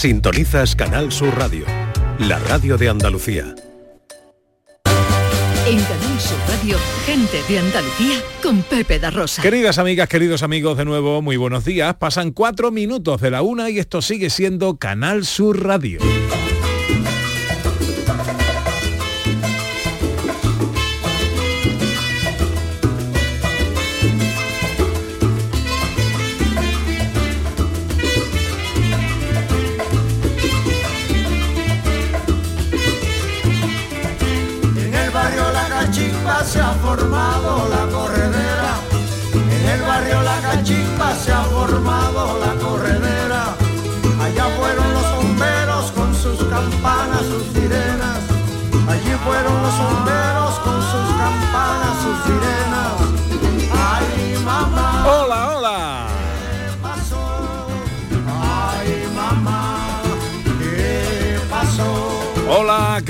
Sintonizas Canal Sur Radio, la radio de Andalucía. En Canal Sur Radio, gente de Andalucía con Pepe da Rosa. Queridas amigas, queridos amigos, de nuevo, muy buenos días. Pasan cuatro minutos de la una y esto sigue siendo Canal Sur Radio. Se ha formado la corredera. En el barrio La Cachimba se ha formado la corredera. Allá fueron los bomberos con sus campanas, sus sirenas. Allí fueron los bomberos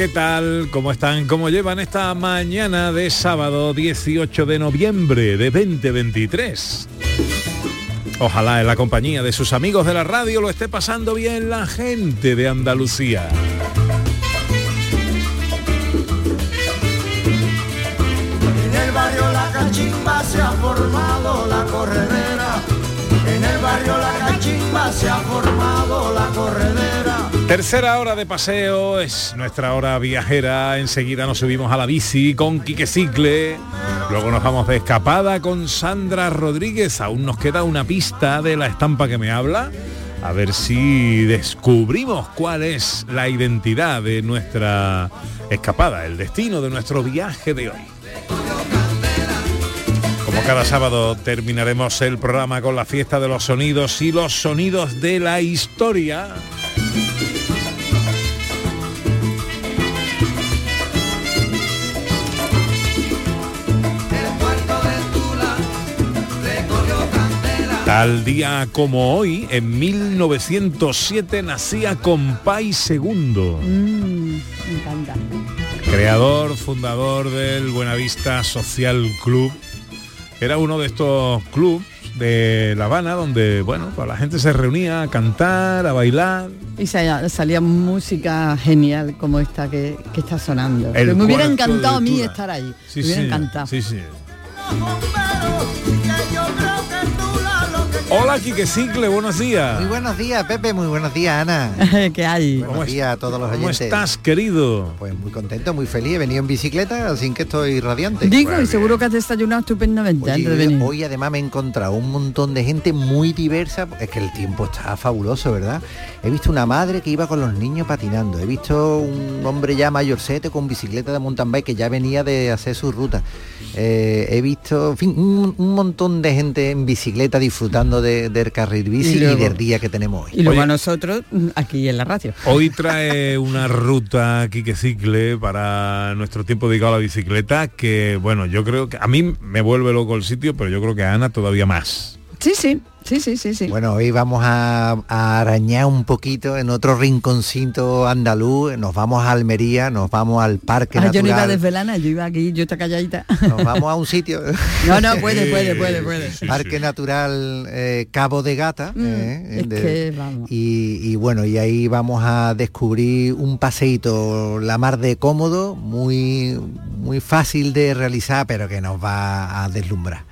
¿qué tal? ¿Cómo están? ¿Cómo llevan esta mañana de sábado 18 de noviembre de 2023? Ojalá en la compañía de sus amigos de la radio lo esté pasando bien la gente de Andalucía. En el barrio La Cachimba se ha formado la corredera. En el barrio La Cachimba se ha formado la corredera. Tercera hora de paseo, es nuestra hora viajera. Enseguida nos subimos a la bici con Quique Cicle. Luego nos vamos de escapada con Sandra Rodríguez. Aún nos queda una pista de la estampa que me habla. A ver si descubrimos cuál es la identidad de nuestra escapada, el destino de nuestro viaje de hoy. Como cada sábado terminaremos el programa con la fiesta de los sonidos y los sonidos de la historia. Tal día como hoy, en 1907, nacía Compay Segundo, Mm, me encanta. creador, fundador del Buenavista Social Club. Era uno de estos clubs de La Habana donde, bueno, pues la gente se reunía a cantar, a bailar. Y salía, salía música genial como esta que, que está sonando. Me hubiera encantado a mí estar ahí. Sí, me hubiera sí, encantado. sí, Hola, Quique Cicle, buenos días. Muy buenos días, Pepe, muy buenos días, Ana. que hay. Buenos ¿Cómo días a todos los ¿Cómo oyentes. estás, querido? Pues muy contento, muy feliz. He venido en bicicleta, así que estoy radiante. Digo, y seguro que has desayunado estupendamente Oye, antes de venir. hoy además me he encontrado un montón de gente muy diversa. Es que el tiempo está fabuloso, ¿verdad? He visto una madre que iba con los niños patinando. He visto un hombre ya mayorcete con bicicleta de mountain bike que ya venía de hacer su ruta. Eh, he visto, en fin, un, un montón de gente en bicicleta disfrutando de- del carril bici Y del día que tenemos hoy. Y luego Oye. a nosotros mm, aquí en la radio. Hoy trae una ruta Quique Cicle para nuestro tiempo dedicado a la bicicleta que, bueno, yo creo que a mí me vuelve loco el sitio, pero yo creo que a Ana todavía más. Sí, sí, sí, sí, sí, sí. Bueno, hoy vamos a, a arañar un poquito en otro rinconcito andaluz, nos vamos a Almería, nos vamos al Parque Ah, yo no iba a Natural, desvelar nada, yo iba aquí, yo está calladita. nos vamos a un sitio, No, no, puede, puede, puede, puede. Parque Natural eh, Cabo de Gata, Mm, eh, es de- que vamos. y, y bueno, y ahí vamos a descubrir un paseíto la mar de cómodo, muy, muy fácil de realizar, pero que nos va a deslumbrar.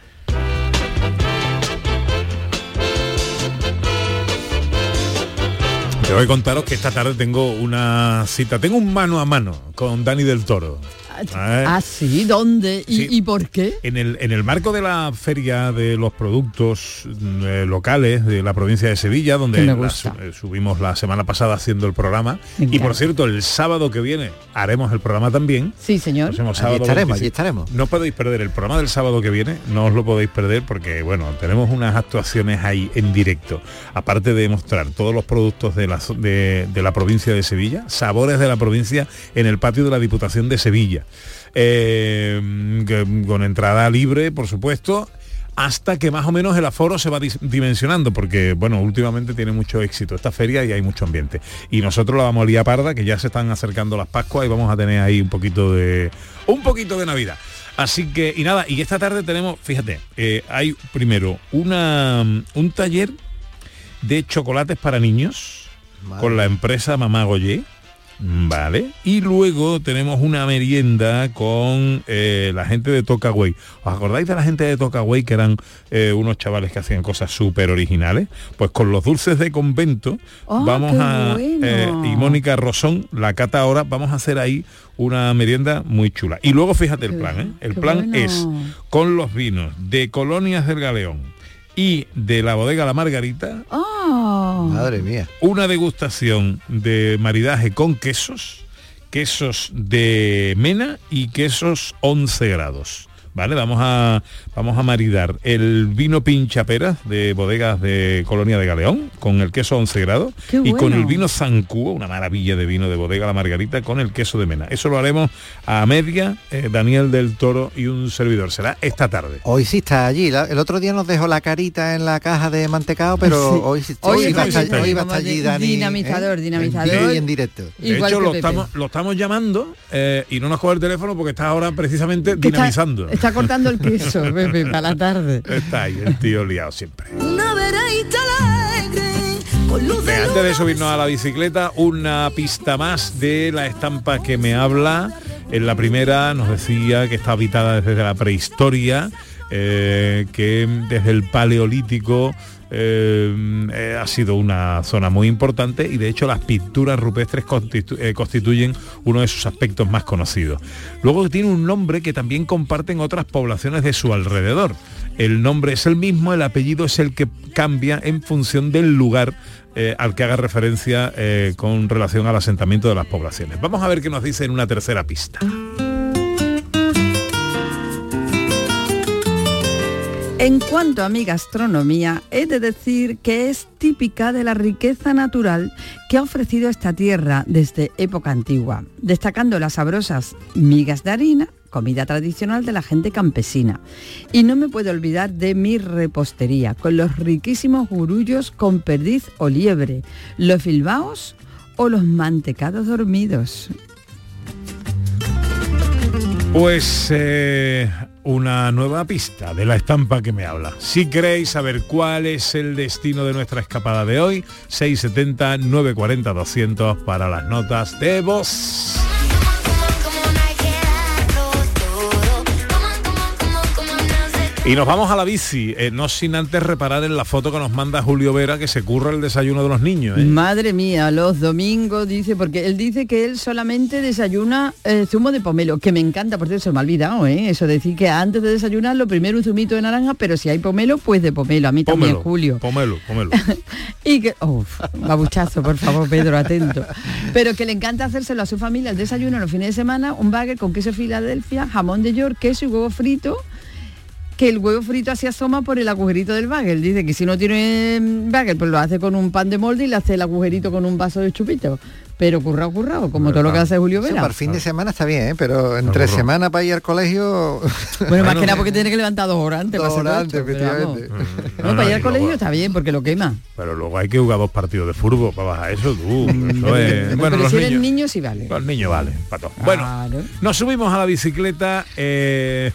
Te voy a contaros que esta tarde tengo una cita, tengo un mano a mano con Dani del Toro. ¿Eh? Ah, sí, ¿dónde? ¿Y, Sí. y por qué? En el, en el marco de la feria de los productos mm, eh, locales de la provincia de Sevilla, donde la eh, subimos la semana pasada haciendo el programa, y por cierto, el sábado que viene haremos el programa también. Sí, señor. Allí estaremos, 26. allí estaremos. No podéis perder el programa del sábado que viene, no os lo podéis perder porque, bueno, tenemos unas actuaciones ahí en directo. Aparte de mostrar todos los productos de la, de, de la provincia de Sevilla, sabores de la provincia en el patio de la Diputación de Sevilla. Eh, con entrada libre, por supuesto, hasta que más o menos el aforo se va dimensionando, porque bueno, últimamente tiene mucho éxito esta feria y hay mucho ambiente. Y nosotros la vamos a liar parda, que ya se están acercando las Pascuas y vamos a tener ahí un poquito de. un poquito de Navidad. Así que, y nada, y esta tarde tenemos, fíjate, eh, hay primero una, un taller de chocolates para niños con la empresa Mamá Goyé. Vale. Y luego tenemos una merienda con eh, la gente de Tocaway. ¿Os acordáis de la gente de Tocaway que eran eh, unos chavales que hacían cosas súper originales? Pues con los dulces de convento Oh, vamos a... bueno. eh, y Mónica Rosón, la cata ahora, vamos a hacer ahí una merienda muy chula. Y luego fíjate el plan, ¿eh? El plan bueno. es con los vinos de Colonias del Galeón y de la bodega La Margarita, Oh, Madre mía. una degustación de maridaje con quesos, quesos de mena y quesos 11 grados. ¿Vale? Vamos a, vamos a maridar el vino pinchaperas de bodegas de Colonia de Galeón con el queso 11 grados Qué y con el vino Zancuo, una maravilla de vino de bodega La Margarita con el queso de mena. Eso lo haremos a media, eh, Daniel del Toro y un servidor. Será esta tarde. Hoy sí está allí. La- El otro día nos dejó la carita en la caja de mantecado, pero Sí. hoy sí Hoy hoy está va estar- allí, hoy va a estar como allí de- Dani. dinamizador, ¿eh? dinamizador. Y en directo. De Igual hecho, que lo estamos, lo estamos llamando eh, y no nos coge el teléfono porque está ahora precisamente está- dinamizando. Está, cortando el queso, Pepe, para la tarde. Está ahí el tío liado siempre. Antes de subirnos a la bicicleta, una pista más de la estampa que me habla. En la primera nos decía que está habitada desde la prehistoria, eh, que desde el paleolítico eh, eh, ha sido una zona muy importante y de hecho las pinturas rupestres eh, constituyen uno de sus aspectos más conocidos. Luego tiene un nombre que también comparten otras poblaciones de su alrededor. El nombre es el mismo, el apellido es el que cambia en función del lugar al que haga referencia con relación al asentamiento de las poblaciones. Vamos a ver qué nos dice en una tercera pista. En cuanto a mi gastronomía, he de decir que es típica de la riqueza natural que ha ofrecido esta tierra desde época antigua, destacando las sabrosas migas de harina, comida tradicional de la gente campesina. Y no me puedo olvidar de mi repostería, con los riquísimos gurullos con perdiz o liebre, los filbaos o los mantecados dormidos. Pues eh, una nueva pista de la estampa que me habla. Si queréis saber cuál es el destino de nuestra escapada de hoy, 670 940 200 para las notas de voz. Y nos vamos a la bici, eh, no sin antes reparar en la foto que nos manda Julio Vera que se curra el desayuno de los niños. ¿eh? Madre mía, los domingos dice, porque él dice que él solamente desayuna eh, zumo de pomelo, que me encanta, por cierto, se me ha olvidado. Eso decir que antes de desayunar lo primero un zumito de naranja, pero si hay pomelo, pues de pomelo, a mí también, Julio. Pomelo, pomelo. Y que, uf, babuchazo, por favor, Pedro, atento. Pero que le encanta hacérselo a su familia el desayuno los fines de semana, un bagel con queso Filadelfia, jamón de York, queso y huevo frito, que el huevo frito así asoma por el agujerito del bagel. Dice que si no tiene mm, bagel, pues lo hace con un pan de molde y le hace el agujerito con un vaso de chupito. Pero currado, currado, como todo lo que hace Julio Vera. para el fin de semana está bien, ¿eh? pero entre semana para ir al colegio... Bueno, más que nada porque tiene que levantar dos horas antes. para Dos horas antes, efectivamente. No, para ir al colegio luego- está bien porque lo quema. Pero luego hay que jugar dos partidos de fútbol para bajar eso, tú. Eso es- Bueno, pero los si eres niños, niño sí vale. los niños vale, para todo. Bueno, nos subimos a la bicicleta. eh,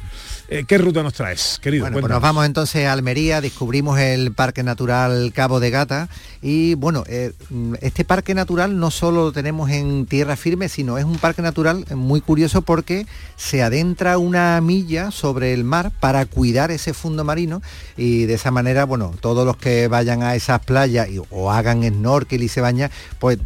eh, ¿Qué ruta nos traes, querido? Bueno, pues nos vamos entonces a Almería, descubrimos el Parque Natural Cabo de Gata y bueno, eh, mm, este parque natural no solo lo tenemos en tierra firme, sino es un parque natural muy curioso porque se adentra una milla sobre el mar para cuidar ese fondo marino y de esa manera, bueno, todos los que vayan a esas playas y- o hagan snorkel y se bañan, pues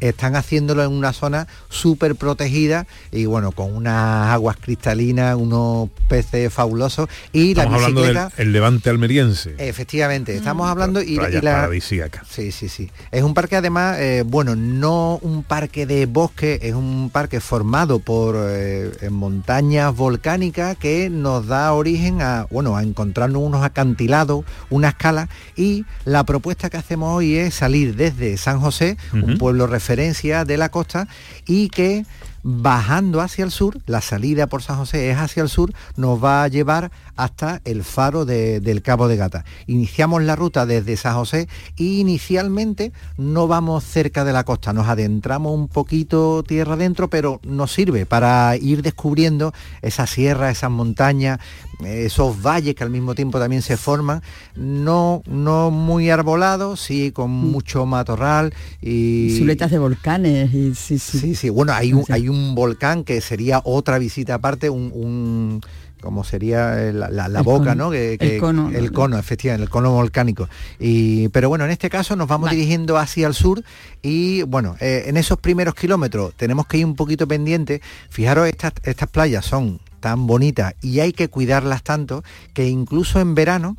están haciéndolo en una zona súper protegida y bueno, con unas aguas cristalinas, unos peces fabulosos y Estamos la hablando del bicicleta... el levante almeriense. Efectivamente, estamos hablando y, Playa y la... paradisíaca. Sí, sí, sí. Es un parque además, eh, bueno, no un parque de bosque, es un parque formado por eh, montañas volcánicas que nos da origen a, bueno, a encontrarnos unos acantilados, una escala y la propuesta que hacemos hoy es salir desde San José, un pueblo referencia de la costa y que bajando hacia el sur, la salida por San José es hacia el sur, nos va a llevar hasta el faro de- del Cabo de Gata. Iniciamos la ruta desde San José y inicialmente no vamos cerca de la costa, nos adentramos un poquito tierra adentro, pero nos sirve para ir descubriendo esas sierras, esas montañas, esos valles que al mismo tiempo también se forman, no, no muy arbolados, sí con mucho matorral y... Siluetas de volcanes y sí, sí. Sí, sí, bueno, hay un, hay un volcán que sería otra visita aparte, un... un como sería eh, la, la- la El boca, cono. ¿no? Que- El que- cono. El cono, efectivamente, el cono volcánico. Y, pero bueno, en este caso nos vamos Vale. dirigiendo hacia el sur y bueno, eh, en esos primeros kilómetros tenemos que ir un poquito pendiente. Fijaros, estas, estas playas son tan bonitas y hay que cuidarlas tanto que incluso en verano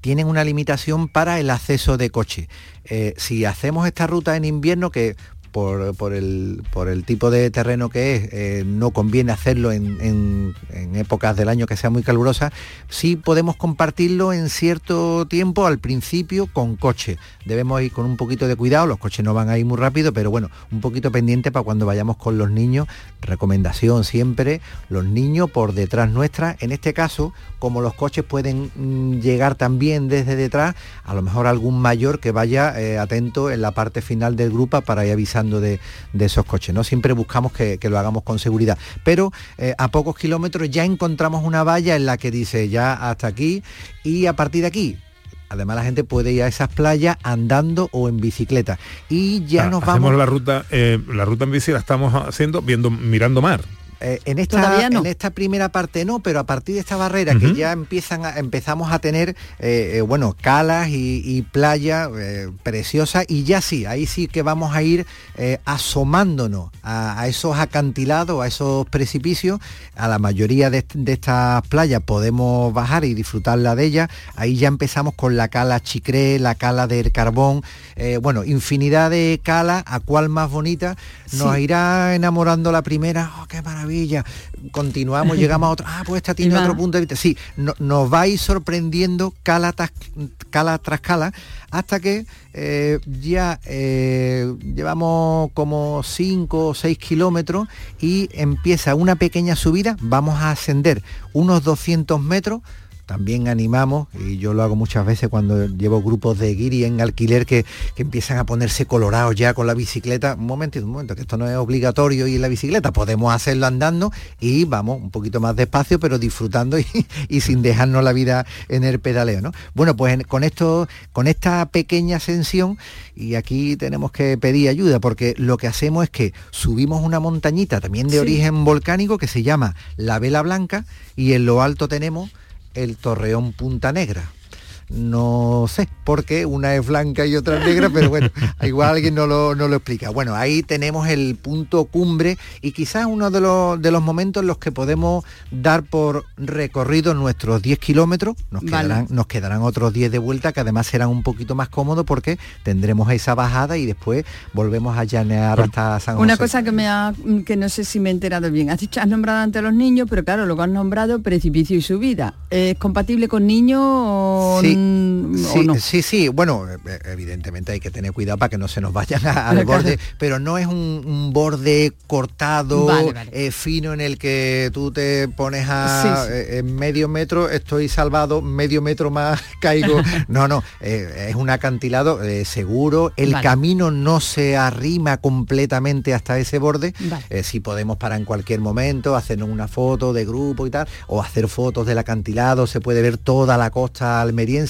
tienen una limitación para el acceso de coche. Eh, si hacemos esta ruta en invierno, que por, el, por el tipo de terreno que es, eh, no conviene hacerlo en, en- épocas del año que sea muy calurosas, sí podemos compartirlo en cierto tiempo al principio con coche. Debemos ir con un poquito de cuidado, los coches no van a ir muy rápido, pero bueno, un poquito pendiente para cuando vayamos con los niños. Recomendación siempre, los niños por detrás nuestra. En este caso, como los coches pueden mm, llegar también desde detrás, a lo mejor algún mayor que vaya eh, atento en la parte final del grupo para ir avisando de, de esos coches. ¿no? Siempre buscamos que, que lo hagamos con seguridad. Pero eh, a pocos kilómetros ya encontramos una valla en la que dice ya hasta aquí y a partir de aquí. Además la gente puede ir a esas playas andando o en bicicleta. Y ya Ah, nos hacemos vamos. la ruta, eh, la ruta en bici la estamos haciendo viendo, mirando mar. Eh, en, esta, no. en esta primera parte no, pero a partir de esta barrera que ya empiezan a- empezamos a tener, eh, eh, bueno, calas y, y playas eh, preciosas y ya sí, ahí sí que vamos a ir eh, asomándonos a, a esos acantilados, a esos precipicios. A la mayoría de, est- de estas playas podemos bajar y disfrutarla de ellas. Ahí ya empezamos con la cala Chicré, la cala del Carbón, eh, bueno, infinidad de calas, a cuál más bonita. Nos Sí. irá enamorando la primera, oh, qué maravilla. Continuamos, llegamos a otra, ah, pues esta tiene otro punto de vista. Sí, no- nos va a ir sorprendiendo cala, tras- cala tras cala hasta que eh, ya eh, llevamos como 5 o 6 kilómetros y empieza una pequeña subida, vamos a ascender unos 200 metros, también animamos, y yo lo hago muchas veces cuando llevo grupos de guiri en alquiler que, que empiezan a ponerse colorados ya con la bicicleta. Un momentito, un momento, que esto no es obligatorio ir en la bicicleta, podemos hacerlo andando y vamos un poquito más despacio, pero disfrutando y, y sin dejarnos la vida en el pedaleo. ¿no? Bueno, pues en- con esto, con esta pequeña ascensión, y aquí tenemos que pedir ayuda, porque lo que hacemos es que subimos una montañita también de Sí. origen volcánico que se llama La Vela Blanca, y en lo alto tenemos el Torreón Punta Negra. No sé por qué una es blanca y otra es negra, pero bueno, igual alguien no lo, no lo explica. Bueno, ahí tenemos el punto cumbre y quizás uno de los, de los momentos en los que podemos dar por recorrido nuestros 10 kilómetros. Nos Vale. quedarán, nos quedarán otros 10 de vuelta que además serán un poquito más cómodos porque tendremos esa bajada y después volvemos a llanear hasta San José. Una cosa que me ha, que no sé si me he enterado bien. Has dicho, has nombrado ante los niños, pero claro, luego has nombrado precipicio y subida. ¿Es compatible con niños o, Sí, o sí, no? sí, sí, bueno, eh, evidentemente hay que tener cuidado para que no se nos vayan a- al borde, pero no es un, un borde cortado, Vale, vale. eh, fino en el que tú te pones a Sí, eh, en medio metro, estoy salvado, medio metro más caigo. No, no, eh, es un acantilado seguro, el Vale. camino no se arrima completamente hasta ese borde, si podemos parar en cualquier momento, hacernos una foto de grupo y tal, o hacer fotos del acantilado, se puede ver toda la costa almeriense.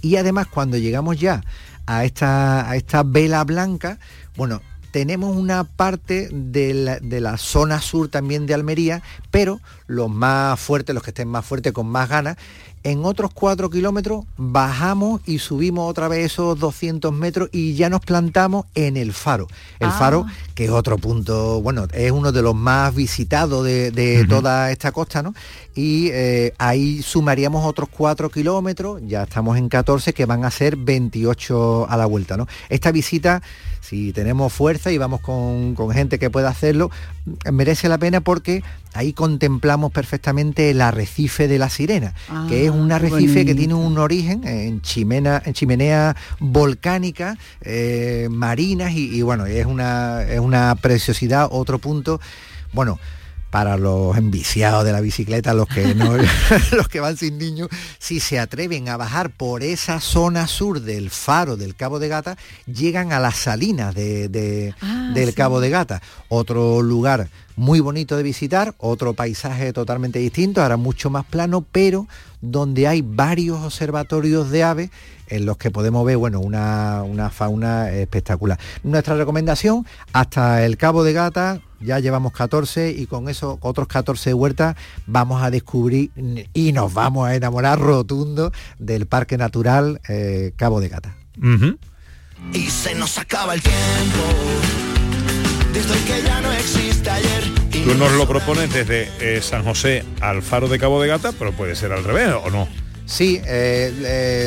Y además cuando llegamos ya a esta, a esta vela blanca, bueno, tenemos una parte de la, de la zona sur también de Almería, pero los más fuertes, los que estén más fuertes, con más ganas, en otros cuatro kilómetros bajamos y subimos otra vez esos 200 metros y ya nos plantamos en el faro. El Ah. faro, que es otro punto, bueno, es uno de los más visitados de, de toda esta costa, ¿no? Y eh, ahí sumaríamos otros cuatro kilómetros, ya estamos en 14, que van a ser 28 a la vuelta, ¿no? Esta visita, si tenemos fuerza y vamos con, con gente que pueda hacerlo, merece la pena porque ahí contemplamos perfectamente el arrecife de la sirena, que es un arrecife que tiene un origen en, chimena, en chimenea volcánica, eh, marinas y, y bueno, es una, es una preciosidad, otro punto. Bueno, para los enviciados de la bicicleta, los que no, los que van sin niños, si se atreven a bajar por esa zona sur del faro del Cabo de Gata, llegan a las salinas de- de- Ah, del sí. Cabo de Gata. Otro lugar muy bonito de visitar, otro paisaje totalmente distinto, ahora mucho más plano, pero donde hay varios observatorios de aves en los que podemos ver bueno, una, una fauna espectacular. Nuestra recomendación, hasta el Cabo de Gata, ya llevamos 14 y con esos otros 14 huertas vamos a descubrir y nos vamos a enamorar rotundo del Parque Natural eh, Cabo de Gata. Y se nos acaba el tiempo. Desde que ya no existe ayer. y Tú nos lo propones desde eh, San José al Faro de Cabo de Gata, pero puede ser al revés, ¿o no? Sí, eh,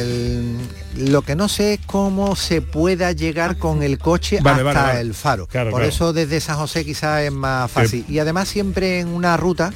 el- lo que no sé es cómo se pueda llegar con el coche Vale, hasta vale, vale. el faro. Claro, Por claro. eso desde San José quizás es más fácil. Y además siempre en una ruta,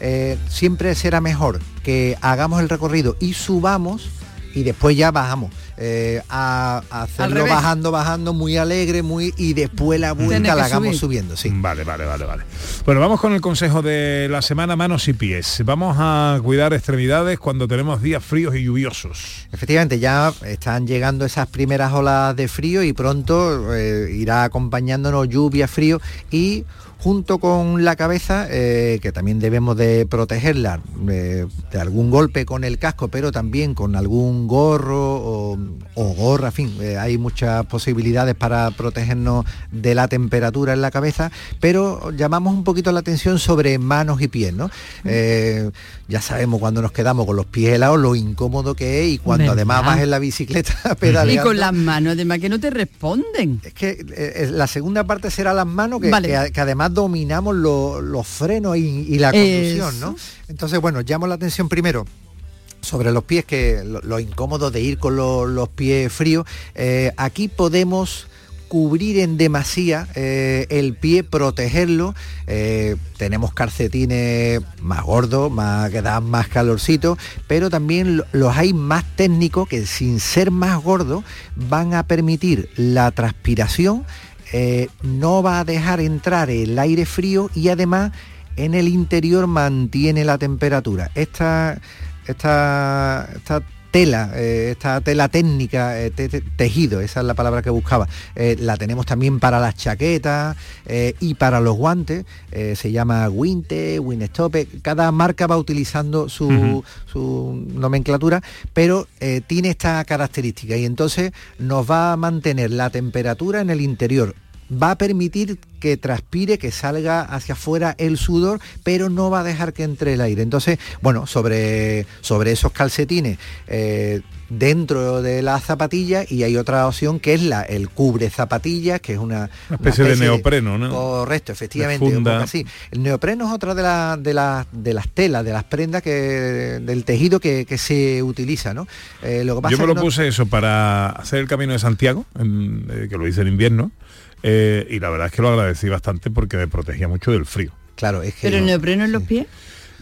eh, siempre será mejor que hagamos el recorrido y subamos y después ya bajamos. Eh, a, a hacerlo bajando, bajando, muy alegre, muy y después la vuelta la hagamos subir. subiendo, sí. Vale, vale, vale, vale. Bueno, vamos con el consejo de la semana, manos y pies. Vamos a cuidar extremidades cuando tenemos días fríos y lluviosos. Efectivamente, ya están llegando esas primeras olas de frío y pronto eh, irá acompañándonos lluvia, frío y junto con la cabeza, eh, que también debemos de protegerla eh, de algún golpe con el casco, pero también con algún gorro o, o gorra, en fin, eh, hay muchas posibilidades para protegernos de la temperatura en la cabeza, pero llamamos un poquito la atención sobre manos y pies, ¿no? Ya sabemos cuando nos quedamos con los pies helados lo incómodo que es y cuando ¿Verdad? además vas en la bicicleta Y pedaleando. con las manos, además que no te responden. Es que la segunda parte será las manos, que, Vale. que- que además dominamos lo- los frenos y, y la conducción, ¿no? Entonces, bueno, llamo la atención primero sobre los pies, que lo, lo incómodo de ir con lo- los pies fríos. Eh, aquí podemos cubrir en demasía eh, el pie, protegerlo. Eh, tenemos calcetines más gordos, más, que dan más calorcito, pero también lo- los hay más técnicos que sin ser más gordos van a permitir la transpiración, eh, no va a dejar entrar el aire frío y además en el interior mantiene la temperatura. Esta, esta, esta tela, eh, esta tela técnica, eh, te- te- tejido, esa es la palabra que buscaba, eh, la tenemos también para las chaquetas y para los guantes, se llama Winte, Winstope, cada marca va utilizando su, su nomenclatura, pero tiene esta característica y entonces nos va a mantener la temperatura en el interior va a permitir que transpire, que salga hacia afuera el sudor, pero no va a dejar que entre el aire. Entonces, bueno, sobre, sobre esos calcetines, eh, dentro de la zapatilla y hay otra opción que es la el cubre zapatillas, que es una, Una especie de neopreno, ¿no? Correcto, efectivamente. Un poco así. El neopreno es otra de, la- de, las- de las telas, de las prendas que, del tejido que, que se utiliza, ¿no? Eh, lo que pasa Yo me lo no- puse eso para hacer el camino de Santiago, en- eh, que lo hice en invierno, eh, y la verdad es que lo agradecí bastante porque me protegía mucho del frío. Claro, es que Pero el neopreno en los pies,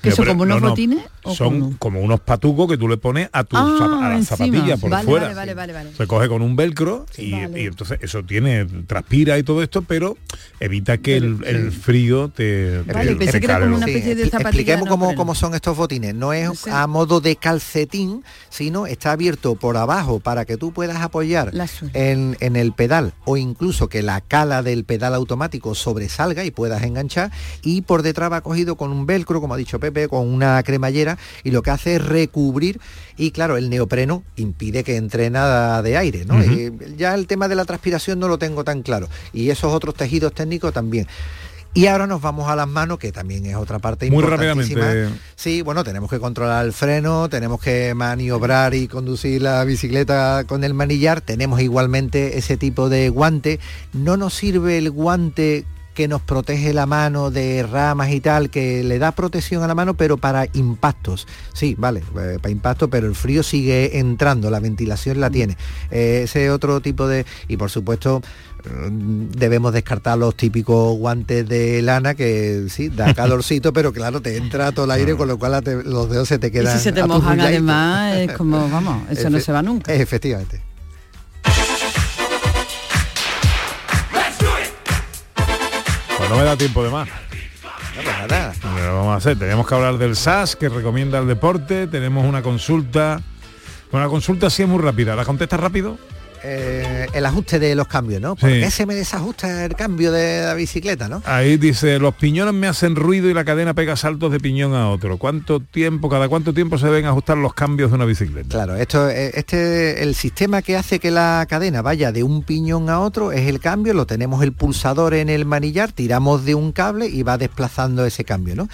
que son como unos no, botines. ¿o son como unos patucos que tú le pones a tu Ah, zap- a la encima. zapatilla por Vale, fuera. vale, vale, vale, vale. Se coge con un velcro y, Vale. y entonces eso tiene, transpira y todo esto, pero evita que el, el frío te, Vale, te- pensé te que era cale como los- una Sí, especie de expli- zapatilla Expliquemos cómo, cómo son estos botines. No es a modo de calcetín, sino está abierto por abajo para que tú puedas apoyar en, en el pedal o incluso que la cala del pedal automático sobresalga y puedas enganchar. Y por detrás va cogido con un velcro, como ha dicho Pepe, con una cremallera y lo que hace es recubrir. Y claro, el neopreno impide que entre nada de aire. ¿no? Ya el tema de la transpiración no lo tengo tan claro. Y esos otros tejidos técnicos también. Y ahora nos vamos a las manos, que también es otra parte Muy rápidamente. Sí, bueno, tenemos que controlar el freno, tenemos que maniobrar y conducir la bicicleta con el manillar, tenemos igualmente ese tipo de guante. No nos sirve el guante que nos protege la mano de ramas y tal, que le da protección a la mano, pero para impactos. Sí, vale, eh, para impactos, pero el frío sigue entrando, la ventilación la tiene. Eh, ese otro tipo de... Y por supuesto, mm, debemos descartar los típicos guantes de lana que sí, da calorcito, pero claro, te entra todo el aire, con lo cual te- los dedos se te Y quedan si se te mojan además, es como, vamos, eso no se va nunca. Efectivamente. No me da tiempo de más. No, nada. Pero vamos a hacer, tenemos que hablar del SAS que recomienda el deporte, tenemos una consulta. Una consulta sí es muy rápida. ¿La contestas rápido? Eh, el ajuste de los cambios, ¿no? ¿Por Sí. qué se me desajusta el cambio de la bicicleta, no? Ahí dice, los piñones me hacen ruido y la cadena pega saltos de piñón a otro. ¿Cuánto tiempo, cada cuánto tiempo se deben ajustar los cambios de una bicicleta? Claro, esto, eh, este, el sistema que hace que la cadena vaya de un piñón a otro es el cambio, lo tenemos el pulsador en el manillar, tiramos de un cable y va desplazando ese cambio, ¿no?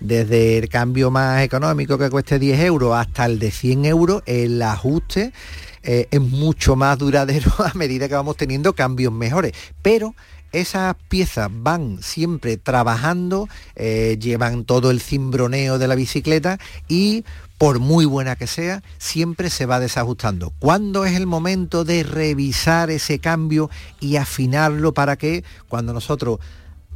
Desde el cambio más económico que cueste 10 euros hasta el de 100 euros, el ajuste eh, es mucho más duradero a medida que vamos teniendo cambios mejores. Pero esas piezas van siempre trabajando, eh, llevan todo el cimbroneo de la bicicleta y por muy buena que sea, siempre se va desajustando. ¿Cuándo es el momento de revisar ese cambio y afinarlo para que cuando nosotros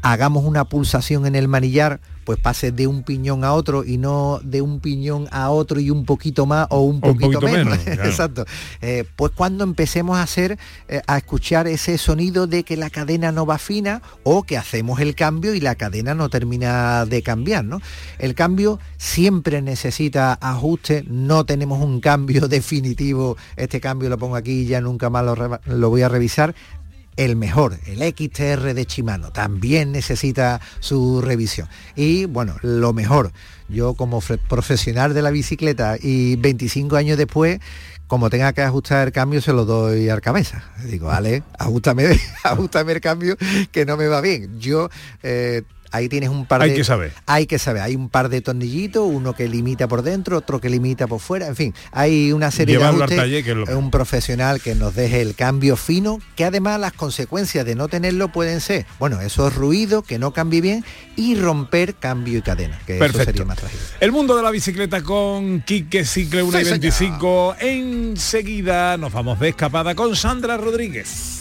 hagamos una pulsación en el manillar, pues pase de un piñón a otro y no de un piñón a otro y un poquito más o un O un poquito, menos. menos, claro. Exacto. Eh, pues cuando empecemos a hacer, eh, a escuchar ese sonido de que la cadena no va fina o que hacemos el cambio y la cadena no termina de cambiar, ¿no? El cambio siempre necesita ajuste, no tenemos un cambio definitivo, este cambio lo pongo aquí y ya nunca más lo, lo voy a revisar el mejor, el XTR de Shimano, también necesita su revisión. Y bueno, lo mejor, yo como profesional de la bicicleta y 25 años después, como tenga que ajustar el cambio, se lo doy al cabeza. Digo, vale, ajustame, ajustame el cambio que no me va bien. Yo eh, ahí tienes un par Hay de... que saber. Hay que saber, hay un par de tornillitos, uno que limita por dentro, otro que limita por fuera, en fin, hay una serie Llevarlo de al ajustes, taller, que es lo un profesional que nos deje el cambio fino, que además las consecuencias de no tenerlo pueden ser, bueno, esos ruidos, que no cambie bien y romper cambio y cadena, que eso Perfecto. sería más trágico. El mundo de la bicicleta con Quique Cicle 1 y Sí, 25. Enseguida nos vamos de escapada con Sandra Rodríguez.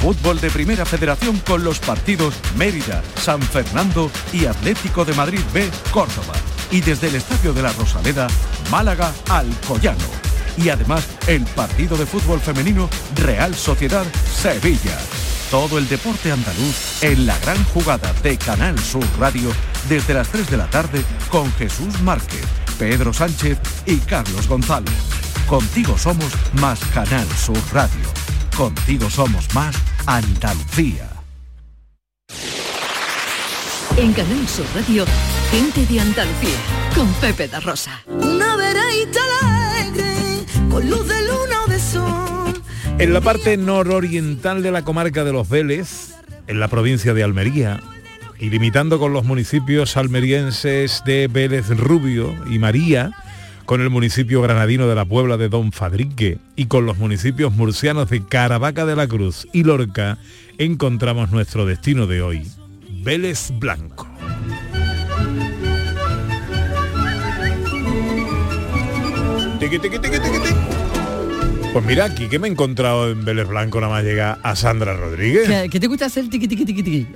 Fútbol de Primera Federación con los partidos Mérida, San Fernando y Atlético de Madrid B, Córdoba. Y desde el Estadio de la Rosaleda, Málaga, Alcoyano. Y además el partido de fútbol femenino Real Sociedad Sevilla. Todo el deporte andaluz en la gran jugada de Canal Sur Radio desde las 3 de la tarde con Jesús Márquez, Pedro Sánchez y Carlos González. Contigo somos más Canal Sur Radio. Contigo somos más Andalucía. En Canal Sur Radio, gente de Andalucía, con Pepe da Rosa. Una veraita alegre, con luz de luna o de sol. En la parte nororiental de la comarca de Los Vélez, en la provincia de Almería, y limitando con los municipios almerienses de Vélez Rubio y María, con el municipio granadino de la Puebla de Don Fadrique y con los municipios murcianos de Caravaca de la Cruz y Lorca, encontramos nuestro destino de hoy, Vélez Blanco. Pues mira, aquí que me he encontrado en Vélez Blanco nada más llega a Sandra Rodríguez. ¿Qué, te gusta hacer tiqui, tiqui, tiqui, tiqui.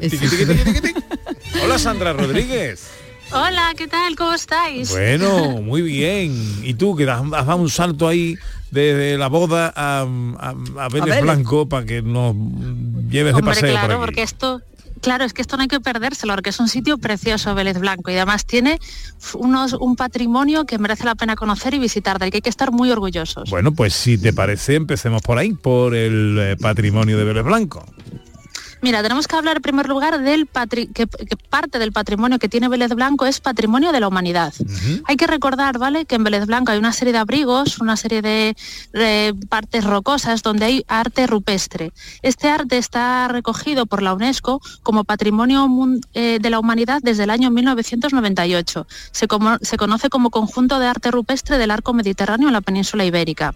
Hola Sandra Rodríguez. Hola, ¿qué tal? ¿Cómo estáis? Bueno, muy bien. ¿Y tú que has, dado un salto ahí desde la boda a, a, a Vélez. Blanco para que nos lleves de Hombre, paseo claro, por aquí? porque esto, claro, es que esto no hay que perdérselo, porque es un sitio precioso, Vélez Blanco, y además tiene unos, un patrimonio que merece la pena conocer y visitar, del que hay que estar muy orgullosos. Bueno, pues si te parece, empecemos por ahí, por el eh, patrimonio de Vélez Blanco. Mira, tenemos que hablar en primer lugar del patri- que, que parte del patrimonio que tiene Vélez Blanco es patrimonio de la humanidad. Hay que recordar, ¿vale?, que en Vélez Blanco hay una serie de abrigos, una serie de, de partes rocosas donde hay arte rupestre. Este arte está recogido por la UNESCO como patrimonio eh, de la humanidad desde el año 1998. Se, como- se conoce como conjunto de arte rupestre del arco mediterráneo en la península ibérica.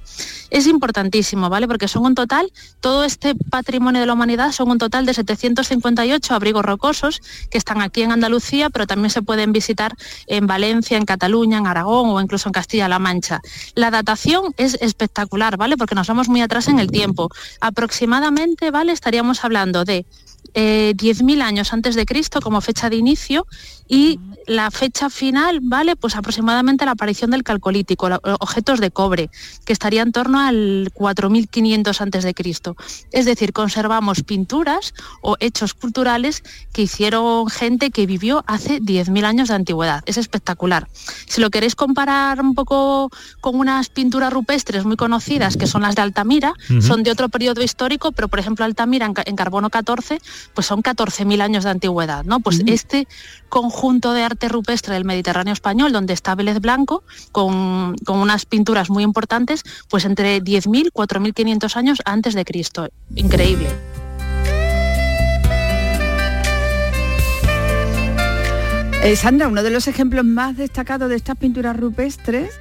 Es importantísimo, ¿vale? Porque son un total, todo este patrimonio de la humanidad son un total de 758 abrigos rocosos que están aquí en Andalucía, pero también se pueden visitar en Valencia, en Cataluña, en Aragón o incluso en Castilla-La Mancha. La datación es espectacular, ¿vale? Porque nos vamos muy atrás en el tiempo. Aproximadamente, ¿vale? Estaríamos hablando de eh, 10.000 años antes de Cristo como fecha de inicio y la fecha final, ¿vale? Pues aproximadamente la aparición del calcolítico, la- objetos de cobre, que estaría en torno al 4.500 antes de Cristo. Es decir, conservamos pinturas o hechos culturales que hicieron gente que vivió hace 10.000 años de antigüedad. Es espectacular. Si lo queréis comparar un poco con unas pinturas rupestres muy conocidas, que son las de Altamira, son de otro periodo histórico, pero por ejemplo Altamira en, en carbono 14, pues son 14.000 años de antigüedad, ¿no? Pues este conjunto de arte rupestre del Mediterráneo español, donde está Vélez Blanco, con, con unas pinturas muy importantes, pues entre 10.000 4.500 años antes de Cristo. Increíble. Eh, Sandra, uno de los ejemplos más destacados de estas pinturas rupestres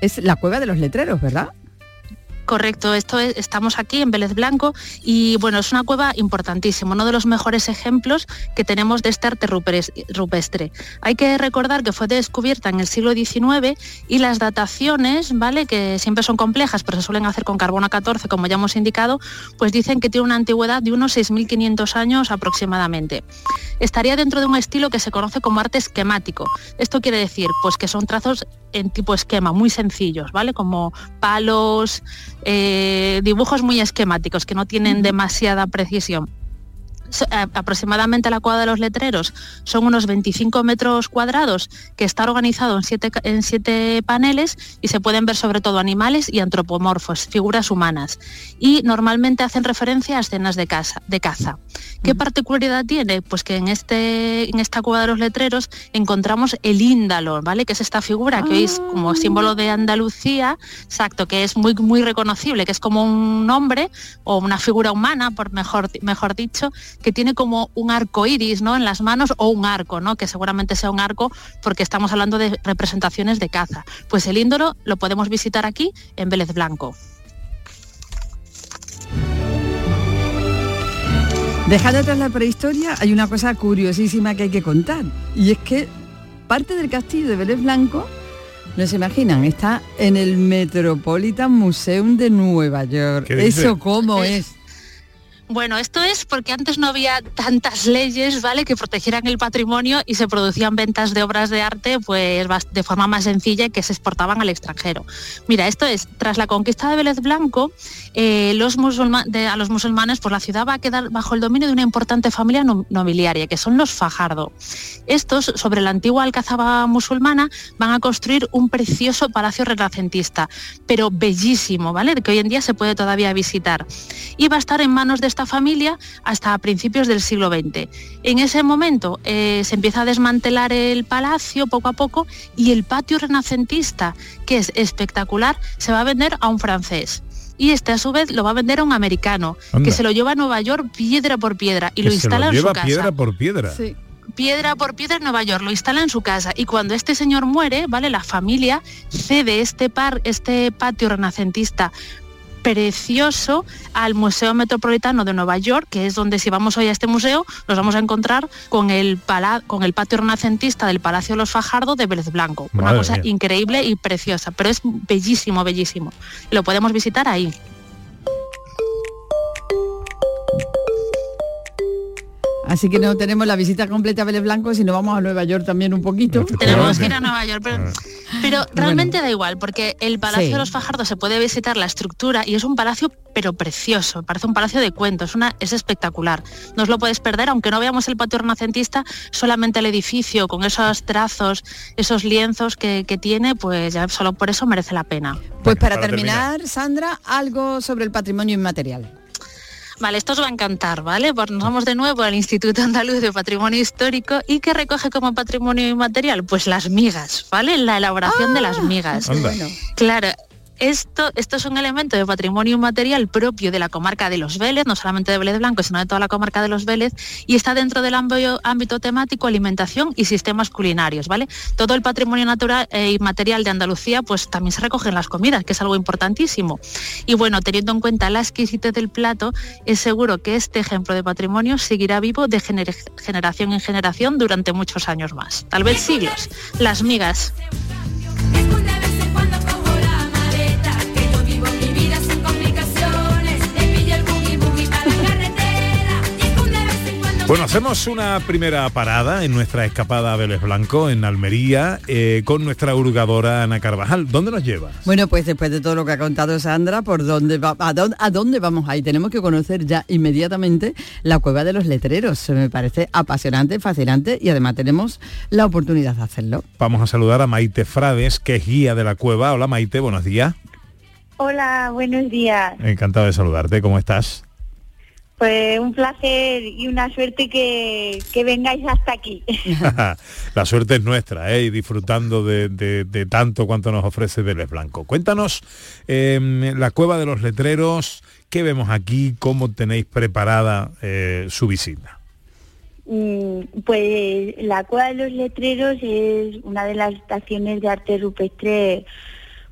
es la cueva de los letreros, ¿verdad? Correcto, esto es- estamos aquí en Vélez Blanco y bueno, es una cueva importantísima, uno de los mejores ejemplos que tenemos de este arte rupes- rupestre. Hay que recordar que fue descubierta en el siglo XIX y las dataciones, ¿vale? Que siempre son complejas, pero se suelen hacer con carbono 14, como ya hemos indicado, pues dicen que tiene una antigüedad de unos 6.500 años aproximadamente. Estaría dentro de un estilo que se conoce como arte esquemático. Esto quiere decir, pues que son trazos en tipo esquema, muy sencillos, ¿vale? Como palos, eh, dibujos muy esquemáticos que no tienen demasiada precisión. A- aproximadamente la cuadra de los letreros son unos 25 metros cuadrados que está organizado en siete, en siete paneles y se pueden ver sobre todo animales y antropomorfos, figuras humanas. Y normalmente hacen referencia a escenas de, casa, de caza. ¿Qué particularidad tiene? Pues que en, este, en esta cueva de los letreros encontramos el índalo, ¿vale? Que es esta figura que veis como símbolo de Andalucía, exacto, que es muy, muy reconocible, que es como un hombre o una figura humana, por mejor, mejor dicho, que tiene como un arco iris ¿no? en las manos o un arco, ¿no? que seguramente sea un arco porque estamos hablando de representaciones de caza. Pues el índolo lo podemos visitar aquí en Vélez Blanco. Dejando atrás la prehistoria, hay una cosa curiosísima que hay que contar. Y es que parte del castillo de Vélez Blanco, no se imaginan, está en el Metropolitan Museum de Nueva York. ¿Eso cómo es? Bueno, esto es porque antes no había tantas leyes, ¿vale?, que protegieran el patrimonio y se producían ventas de obras de arte pues de forma más sencilla y que se exportaban al extranjero. Mira, esto es, tras la conquista de Vélez Blanco, eh, a los musulmanes, pues la ciudad va a quedar bajo el dominio de una importante familia no- nobiliaria, que son los Fajardo. Estos, sobre la antigua alcazaba musulmana, van a construir un precioso palacio renacentista, pero bellísimo, ¿vale?, que hoy en día se puede todavía visitar. Y va a estar en manos de esta familia hasta principios del siglo XX. En ese momento eh, se empieza a desmantelar el palacio poco a poco y el patio renacentista, que es espectacular, se va a vender a un francés. Y este a su vez lo va a vender a un americano, Anda. que se lo lleva a Nueva York piedra por piedra y Que lo se instala en su casa piedra por piedra. piedra por piedra en Nueva York, lo instala en su casa y cuando este señor muere, ¿vale? La familia cede este par, este patio renacentista precioso al Museo Metropolitano de Nueva York, que es donde si vamos hoy a este museo nos vamos a encontrar con el, pala- con el patio renacentista del Palacio de los Fajardo de Vélez Blanco. Una cosa mía. increíble y preciosa, pero es bellísimo, bellísimo. Lo podemos visitar ahí. Así que no tenemos la visita completa a Vélez Blanco, sino vamos a Nueva York también un poquito. Tenemos que ir a Nueva York, pero, pero realmente da igual, porque el Palacio Sí. de los Fajardos se puede visitar la estructura y es un palacio pero precioso, parece un palacio de cuentos, una, es espectacular. No os lo puedes perder, aunque no veamos el patio renacentista, solamente el edificio con esos trazos, esos lienzos que, que tiene, pues ya solo por eso merece la pena. Pues para, para terminar, Sandra, algo sobre el patrimonio inmaterial. Vale, esto os va a encantar, ¿vale? Pues nos vamos de nuevo al Instituto Andaluz de Patrimonio Histórico y que recoge como patrimonio inmaterial, pues las migas, ¿vale? La elaboración de las migas. Anda. Claro. Esto, es un elemento de patrimonio inmaterial propio de la comarca de Los Vélez, no solamente de Vélez Blanco, sino de toda la comarca de Los Vélez, y está dentro del ámbito, temático alimentación y sistemas culinarios, ¿vale? Todo el patrimonio natural e inmaterial de Andalucía, pues también se recoge en las comidas, que es algo importantísimo. Y bueno, teniendo en cuenta la exquisitez del plato, es seguro que este ejemplo de patrimonio seguirá vivo de gener- generación en generación durante muchos años más, tal vez siglos. Las migas. Bueno, hacemos una primera parada en nuestra escapada a Vélez Blanco, en Almería, eh, con nuestra hurgadora Ana Carvajal. ¿Dónde nos llevas? Bueno, pues después de todo lo que ha contado Sandra, ¿por dónde va, a, dónde, a dónde vamos ahí? Tenemos que conocer ya inmediatamente la cueva de los letreros. Me parece apasionante, fascinante y además tenemos la oportunidad de hacerlo. Vamos a saludar a Maite Frades, que es guía de la cueva. Hola Maite, buenos días. Hola, buenos días. Encantado de saludarte, ¿cómo estás? Pues un placer y una suerte que, que vengáis hasta aquí. la suerte es nuestra, ¿eh? y disfrutando de, de- de tanto cuanto nos ofrece Vélez Blanco. Cuéntanos eh, la cueva de los letreros, qué vemos aquí, cómo tenéis preparada eh, su visita. Mm, Pues la Cueva de los Letreros es una de las estaciones de arte rupestre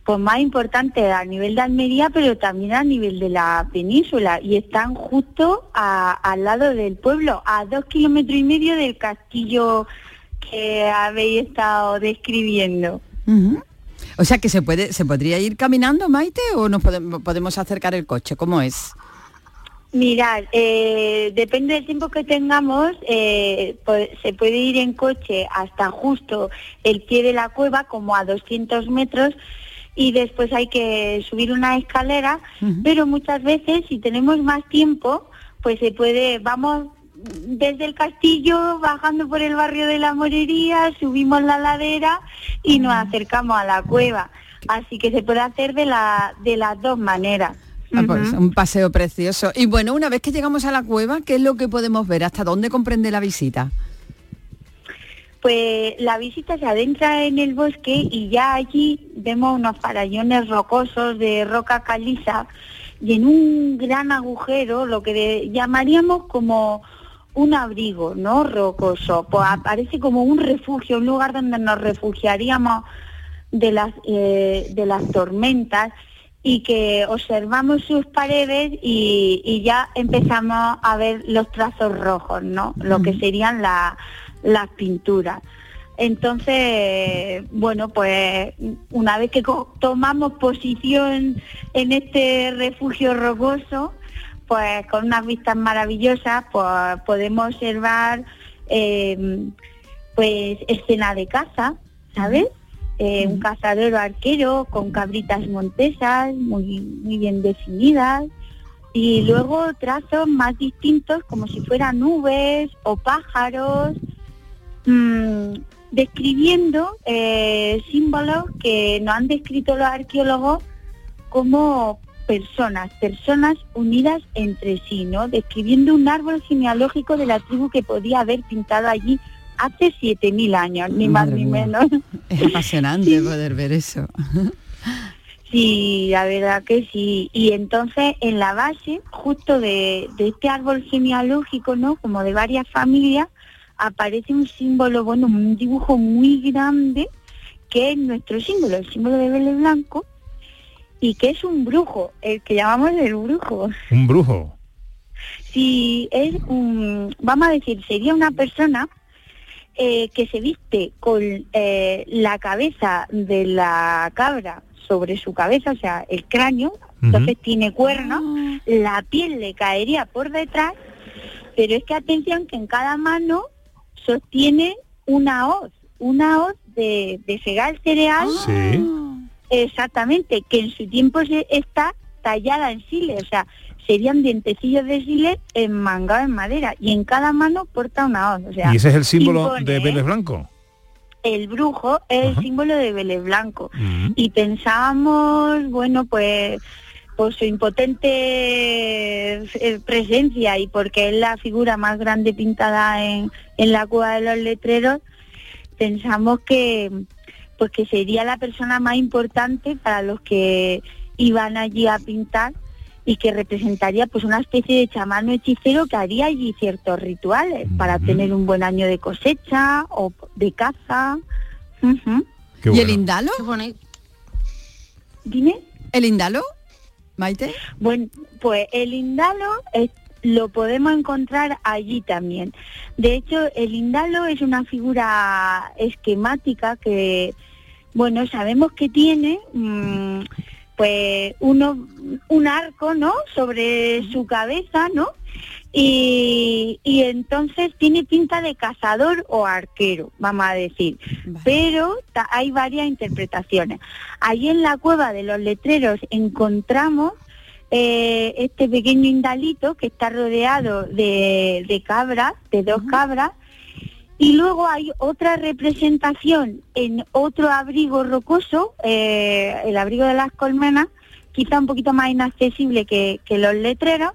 pues más importantes a nivel de Almería, pero también a nivel de la península y están justo a- al lado del pueblo, a dos kilómetros y medio del castillo que habéis estado describiendo. O sea que se puede, se podría ir caminando, Maite, o nos podemos, podemos acercar el coche. ¿Cómo es? Mirad, eh, depende del tiempo que tengamos, eh, pues, se puede ir en coche hasta justo el pie de la cueva, como a 200 metros, y después hay que subir una escalera, pero muchas veces, si tenemos más tiempo, pues se puede, vamos desde el castillo, bajando por el barrio de la Morería, subimos la ladera y nos acercamos a la cueva. Así que se puede hacer de, la, de las dos maneras. Ah, pues, un paseo precioso. Y bueno, una vez que llegamos a la cueva, ¿qué es lo que podemos ver? ¿Hasta dónde comprende la visita? Pues la visita se adentra en el bosque y ya allí vemos unos farallones rocosos de roca caliza y en un gran agujero, lo que llamaríamos como un abrigo, ¿no? Rocoso. Pues aparece como un refugio, un lugar donde nos refugiaríamos de las, eh, de las tormentas y que observamos sus paredes y, y ya empezamos a ver los trazos rojos, ¿no? Lo que serían la- las pinturas. Entonces, bueno, pues una vez que tomamos posición en este refugio rocoso, pues con unas vistas maravillosas, pues podemos observar eh, pues escena de caza, ¿sabes? Eh, un cazador arquero con cabritas montesas muy, muy bien definidas y luego trazos más distintos como si fueran nubes o pájaros mm, describiendo eh, símbolos que nos han descrito los arqueólogos como personas, personas unidas entre sí, ¿no? Describiendo un árbol genealógico de la tribu que podía haber pintado allí hace 7.000 años, ni más ni mía. menos. Es apasionante poder ver eso. Sí, la verdad que sí. Y entonces en la base, justo de, de este árbol genealógico, ¿no? Como de varias familias, aparece un símbolo, bueno, un dibujo muy grande, que es nuestro símbolo, el símbolo de Vélez Blanco. y que es un brujo, el que llamamos el brujo. Un brujo. Si es un, vamos a decir, sería una persona eh, que se viste con eh, la cabeza de la cabra sobre su cabeza, o sea, el cráneo, entonces tiene cuernos, la piel le caería por detrás, pero es que atención que en cada mano sostiene una hoz, una hoz de, de segar cereal. Sí. Exactamente, que en su tiempo se está tallada en sile, o sea, serían dientecillos de sile enmangados en madera y en cada mano porta una hoz. O sea, y ese es el símbolo impone, de. Vélez Blanco. El brujo es el símbolo de Vélez Blanco. Y pensábamos, bueno, pues por su impotente eh, presencia y porque es la figura más grande pintada en, en la cueva de los letreros, pensamos que pues que sería la persona más importante para los que iban allí a pintar y que representaría pues una especie de chamán o hechicero que haría allí ciertos rituales para tener un buen año de cosecha o de caza. ¿Y el indalo? Dime. ¿El indalo, Maite? Bueno, pues el indalo lo podemos encontrar allí también. De hecho, el indalo es una figura esquemática que, bueno, sabemos que tiene mm, pues uno, un arco, ¿no? Sobre su cabeza, ¿no? Y, y entonces tiene pinta de cazador o arquero, vamos a decir. Pero hay varias interpretaciones. Allí en la cueva de los letreros encontramos eh, este pequeño indalito que está rodeado de, de cabras, de dos cabras, y luego hay otra representación en otro abrigo rocoso, eh, el abrigo de las colmenas, quizá un poquito más inaccesible que, que los letreros,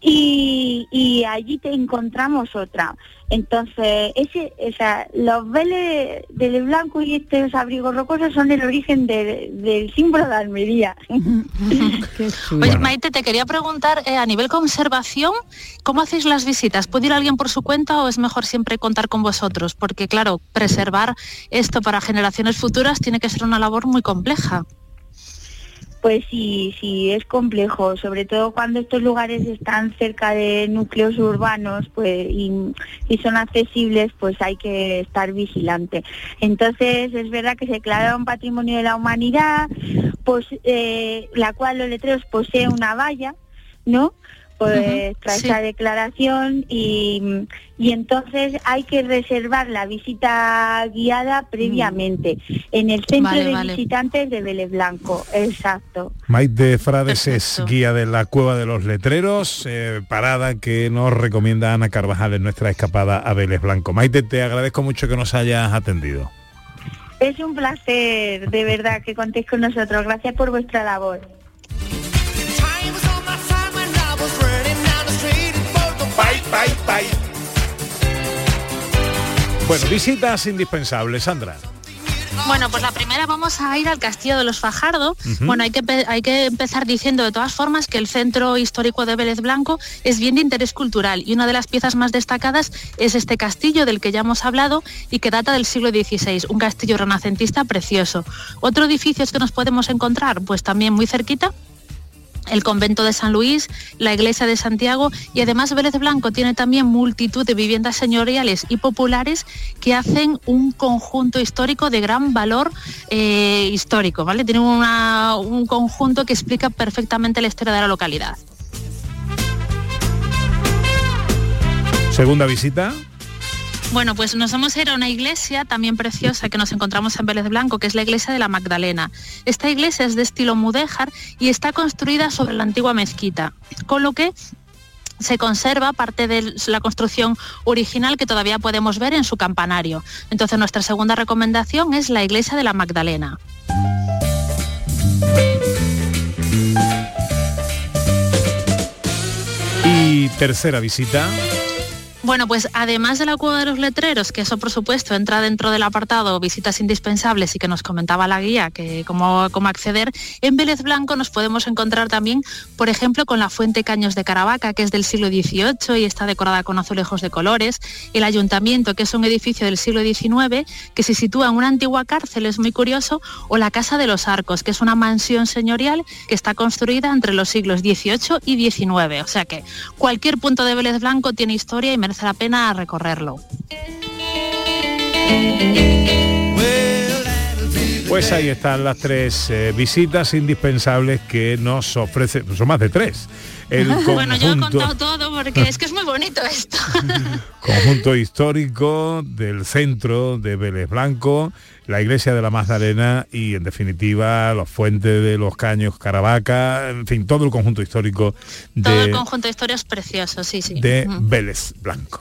y, y allí te encontramos otra. Entonces, ese, o sea, los veles del blanco y estos abrigos rocosos son el origen de- del símbolo de Almería. Oye, Maite, te quería preguntar, eh, a nivel conservación, ¿cómo hacéis las visitas? ¿Puede ir alguien por su cuenta o es mejor siempre contar con vosotros? Porque claro, preservar esto para generaciones futuras tiene que ser una labor muy compleja. Pues sí, sí, es complejo, sobre todo cuando estos lugares están cerca de núcleos urbanos pues, y, son accesibles, pues hay que estar vigilante. Entonces, es verdad que se declara un patrimonio de la humanidad, pues, eh, la cual los letreros posee una valla, ¿no? Pues tras sí. esa declaración y, y entonces hay que reservar la visita guiada previamente en el centro Vale, de vale. visitantes de Vélez Blanco, exacto. Maite Frades es guía de la Cueva de los Letreros, eh, parada que nos recomienda Ana Carvajal en nuestra escapada a Vélez Blanco. Maite, te agradezco mucho que nos hayas atendido. Es un placer, de verdad, que contéis con nosotros. Gracias por vuestra labor. Bye, bye, bye. Bueno, visitas indispensables, Sandra. Bueno, pues la primera vamos a ir al Castillo de los Fajardo. Bueno, hay que, hay que empezar diciendo de todas formas que el centro histórico de Vélez Blanco es bien de interés cultural y una de las piezas más destacadas es este castillo del que ya hemos hablado y que data del siglo XVI, un castillo renacentista precioso. Otro edificio que nos podemos encontrar, pues también muy cerquita, el convento de San Luis, la iglesia de Santiago y además Vélez Blanco tiene también multitud de viviendas señoriales y populares que hacen un conjunto histórico de gran valor eh, histórico, ¿vale? Tiene un conjunto que explica perfectamente la historia de la localidad. Segunda visita. Bueno, pues nos a ir a una iglesia también preciosa que nos encontramos en Vélez Blanco, que es la iglesia de la Magdalena. Esta iglesia es de estilo mudéjar y está construida sobre la antigua mezquita, con lo que se conserva parte de la construcción original que todavía podemos ver en su campanario. Entonces nuestra segunda recomendación es la iglesia de la Magdalena. Y tercera visita. Bueno, pues además de la cueva de los letreros, que eso por supuesto entra dentro del apartado visitas indispensables y que nos comentaba la guía, que cómo, cómo acceder, en Vélez Blanco nos podemos encontrar también, por ejemplo, con la Fuente Caños de Caravaca, que es del siglo XVIII y está decorada con azulejos de colores, el ayuntamiento, que es un edificio del siglo XIX, que se sitúa en una antigua cárcel, es muy curioso, o la Casa de los Arcos, que es una mansión señorial que está construida entre los siglos XVIII y XIX. O sea que cualquier punto de Vélez Blanco tiene historia y merece la pena recorrerlo. Pues ahí están las tres eh, visitas indispensables que nos ofrece, son más de tres. El Bueno, yo he conjunto- contado todo porque es que es muy bonito esto. conjunto histórico del centro de Vélez Blanco, la iglesia de la Magdalena y en definitiva los fuentes de los caños Caravaca, en fin, todo el conjunto histórico Todo el de, conjunto de historias precioso, sí, sí. de. Vélez Blanco.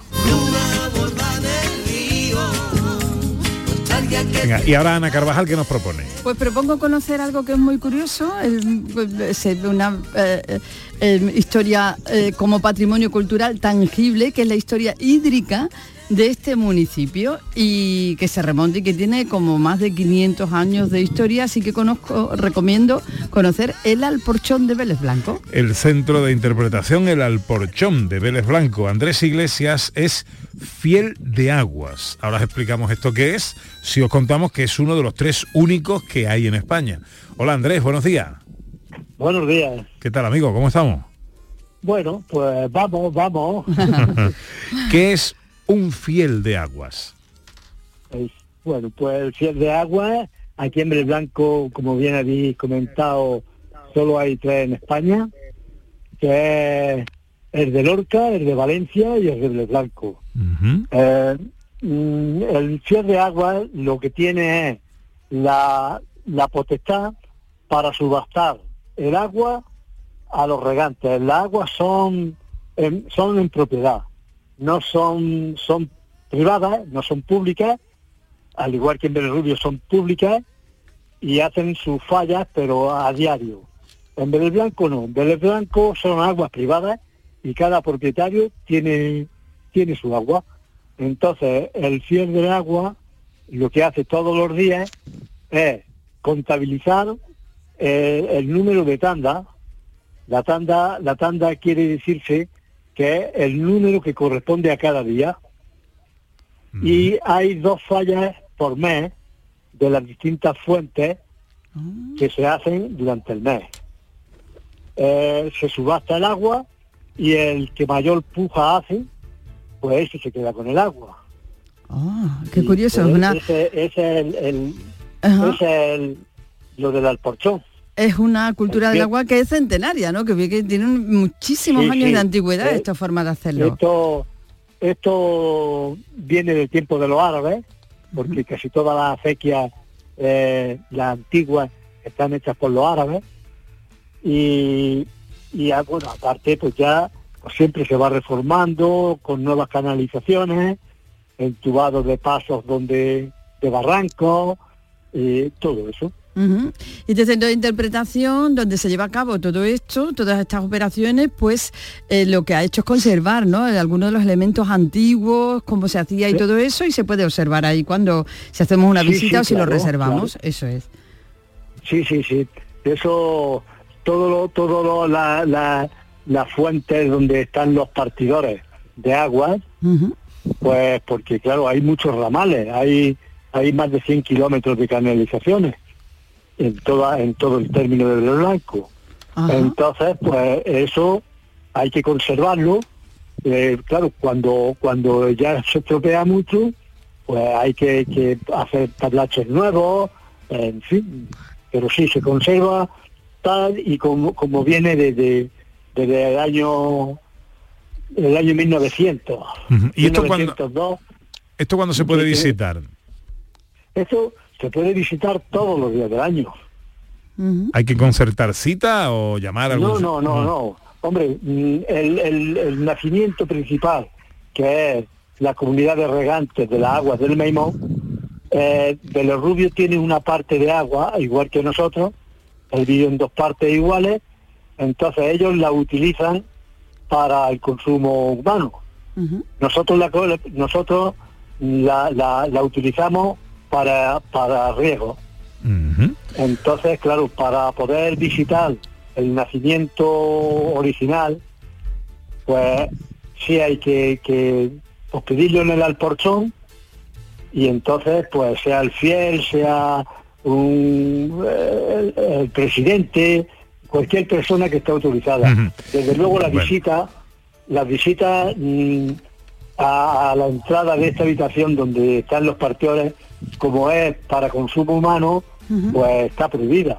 Venga, y ahora Ana Carvajal, ¿qué nos propone? Pues propongo conocer algo que es muy curioso, el- es una eh, eh, historia eh, como patrimonio cultural tangible, que es la historia hídrica de este municipio y que se remonta y que tiene como más de 500 años de historia, así que conozco, recomiendo conocer el Alporchón de Vélez Blanco. El centro de interpretación El Alporchón de Vélez Blanco. Andrés Iglesias es fiel de aguas. Ahora os explicamos esto qué es, si os contamos que es uno de los tres únicos que hay en España. Hola Andrés, buenos días. Buenos días. ¿Qué tal amigo? ¿Cómo estamos? Bueno, pues vamos, vamos. ¿Qué es un fiel de aguas? Es- bueno, pues el fiel de agua, aquí en Blanco, como bien habéis comentado, solo hay tres en España, que es el de Lorca, el de Valencia y el de Blanco. Eh, mm, el fiel de agua lo que tiene es la, la potestad para subastar el agua a los regantes. Las aguas son en, son en propiedad, no son, son privadas, no son públicas, al igual que en Rubio son públicas y hacen sus fallas, pero a diario. En Blanco no, en Blanco son aguas privadas y cada propietario tiene, tiene su agua. Entonces, el fiel del agua lo que hace todos los días es contabilizar eh, el número de tanda. La tanda, la tanda quiere decirse que es el número que corresponde a cada día. Y hay dos fallas por mes de las distintas fuentes que se hacen durante el mes. Eh, se subasta el agua y el que mayor puja hace, pues ese se queda con el agua. Ah, qué curioso, Pues es una, Ese, ese es el, el- Ajá. ese es el- lo del alporchón. es una cultura del agua que es centenaria, ¿no? Que, que tienen muchísimos Sí, años sí. de antigüedad Eh, esta forma de hacerlo. Esto, esto viene del tiempo de los árabes, porque casi todas las acequias, eh, las antiguas, están hechas por los árabes. Y, y ah, bueno, aparte, pues ya pues siempre se va reformando con nuevas canalizaciones, entubados de pasos donde de barrancos, y todo eso. Ujú. Y este centro de interpretación, donde se lleva a cabo todo esto, todas estas operaciones, pues eh, lo que ha hecho es conservar, ¿no? Algunos de los elementos antiguos, cómo se hacía y Sí. todo eso, y se puede observar ahí cuando si hacemos una Sí, visita sí, o si lo reservamos, claro. eso es. Sí, sí, sí. Eso, todo lo, todo lo, la, la, las fuentes donde están los partidores de agua, pues porque claro, hay muchos ramales, hay, hay más de 100 kilómetros de canalizaciones en toda, en todo el término del Blanco. Entonces, pues eso hay que conservarlo. Eh, claro, cuando, cuando ya se estropea mucho, pues hay que, que hacer tablaches nuevos, en fin. Pero sí, se conserva tal y como, como viene desde, desde el año el año 1900. Ujú. ¿Y esto cuándo, 1902. esto cuándo se puede visitar? Eso se puede visitar todos los días del año. ¿Hay que concertar cita o llamar a algún... No, no, no, no. Hombre, mm, el, el- el nacimiento principal, que es la comunidad de regantes de las aguas del Maimón, eh, Vélez Rubio tiene una parte de agua, igual que nosotros, el vídeo en dos partes iguales, entonces ellos la utilizan para el consumo humano. Nosotros la, nosotros la, la, la utilizamos para, para riego. Entonces, claro, para poder visitar el nacimiento original, pues sí hay que, que pues, pedirlo en el alporchón y entonces, pues sea el fiel, sea un, eh, el, el presidente, cualquier persona que esté autorizada. Desde luego la Bueno. visita, la visita mm, a, a la entrada de esta habitación donde están los partidores, como es para consumo humano, pues está prohibida.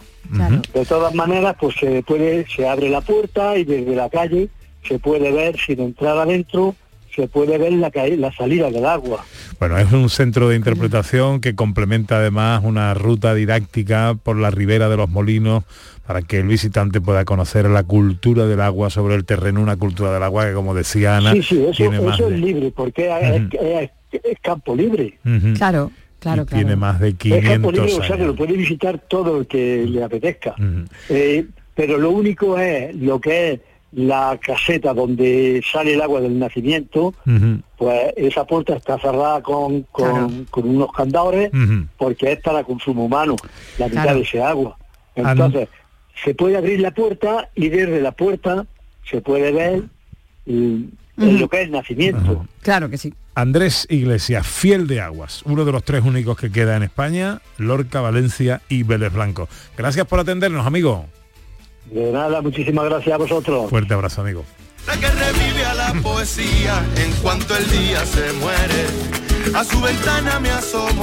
De todas maneras, pues se puede, se abre la puerta y desde la calle se puede ver, sin entrar adentro, se puede ver la, la salida del agua. Bueno, es un centro de interpretación que complementa además una ruta didáctica por la ribera de los molinos para que el visitante pueda conocer la cultura del agua sobre el terreno, una cultura del agua que como decía Ana, sí, sí, eso, tiene más eso de, es libre, porque es, es- es campo libre. Ujú. Claro, claro, y claro. tiene más de Es campo 500 libre, o sea que lo puede visitar todo el que le apetezca. Eh, pero lo único es lo que es la caseta donde sale el agua del nacimiento, pues esa puerta está cerrada con, con, con unos candadores porque es para consumo humano, la mitad Claro. de ese agua. An- Entonces, se puede abrir la puerta y desde la puerta se puede ver lo que es el nacimiento. Claro que sí. Andrés Iglesias, fiel de aguas, uno de los tres únicos que queda en España, Lorca, Valencia y Vélez Blanco. Gracias por atendernos, amigo. De nada, muchísimas gracias a vosotros. Fuerte abrazo, amigo. La que revive a la poesía en cuanto el día se muere. A su ventana me asomo.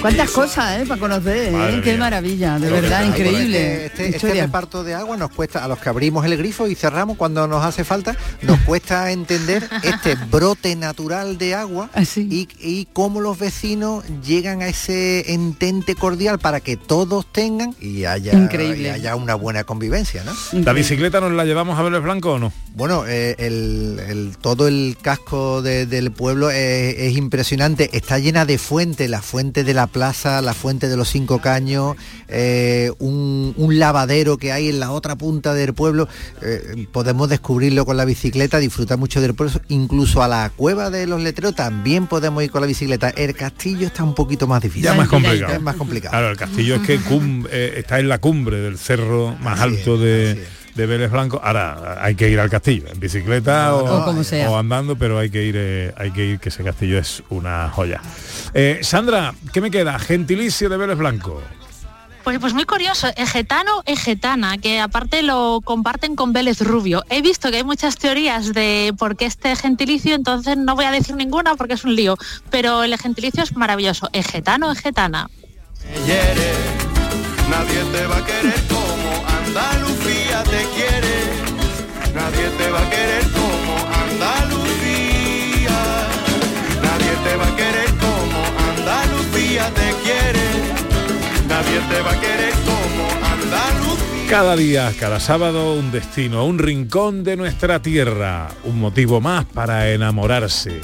Cuántas cosas, ¿eh? Para conocer, ¿eh? Qué mía. maravilla, de verdad, increíble. Este, este- este reparto de agua nos cuesta, a los que abrimos el grifo y cerramos cuando nos hace falta, nos cuesta entender este brote natural de agua Ah, y, y cómo los vecinos llegan a ese entente cordial para que todos tengan y haya, Increíble. y haya una buena convivencia, ¿no? ¿La bicicleta nos la llevamos a Vélez Blanco o no? Bueno, eh, el, el- todo el casco de- del pueblo es, es impresionante. Está llena de fuentes, la fuente de la plaza, la fuente de los cinco caños, eh, un, un lavadero que hay en la otra punta del pueblo. Eh, podemos descubrirlo con la bicicleta, disfrutar mucho del pueblo. Incluso a la cueva de los letreros también podemos ir con la bicicleta. El castillo está un poquito más difícil. Ya más complicado. Es más complicado. Claro, el castillo es que cum- eh, está en la cumbre del cerro más alto de, de Vélez Blanco. Ahora hay que ir al castillo, en bicicleta o, O como sea. o andando, pero hay que ir, eh, hay que ir, que ese castillo es una joya. Eh, Sandra, ¿qué me queda? Gentilicio de Vélez Blanco. Pues, pues muy curioso, egetano, egetana, que aparte lo comparten con Vélez Rubio. He visto que hay muchas teorías de por qué este gentilicio, entonces no voy a decir ninguna porque es un lío, pero el gentilicio es maravilloso. Egetano, egetana. hiere. Nadie te va a querer como Te quiere. Nadie te va a querer como Andalucía. Nadie te va a querer como Andalucía te quiere. Nadie te va a querer como Andalucía. Cada día, cada sábado, un destino, un rincón de nuestra tierra, un motivo más para enamorarse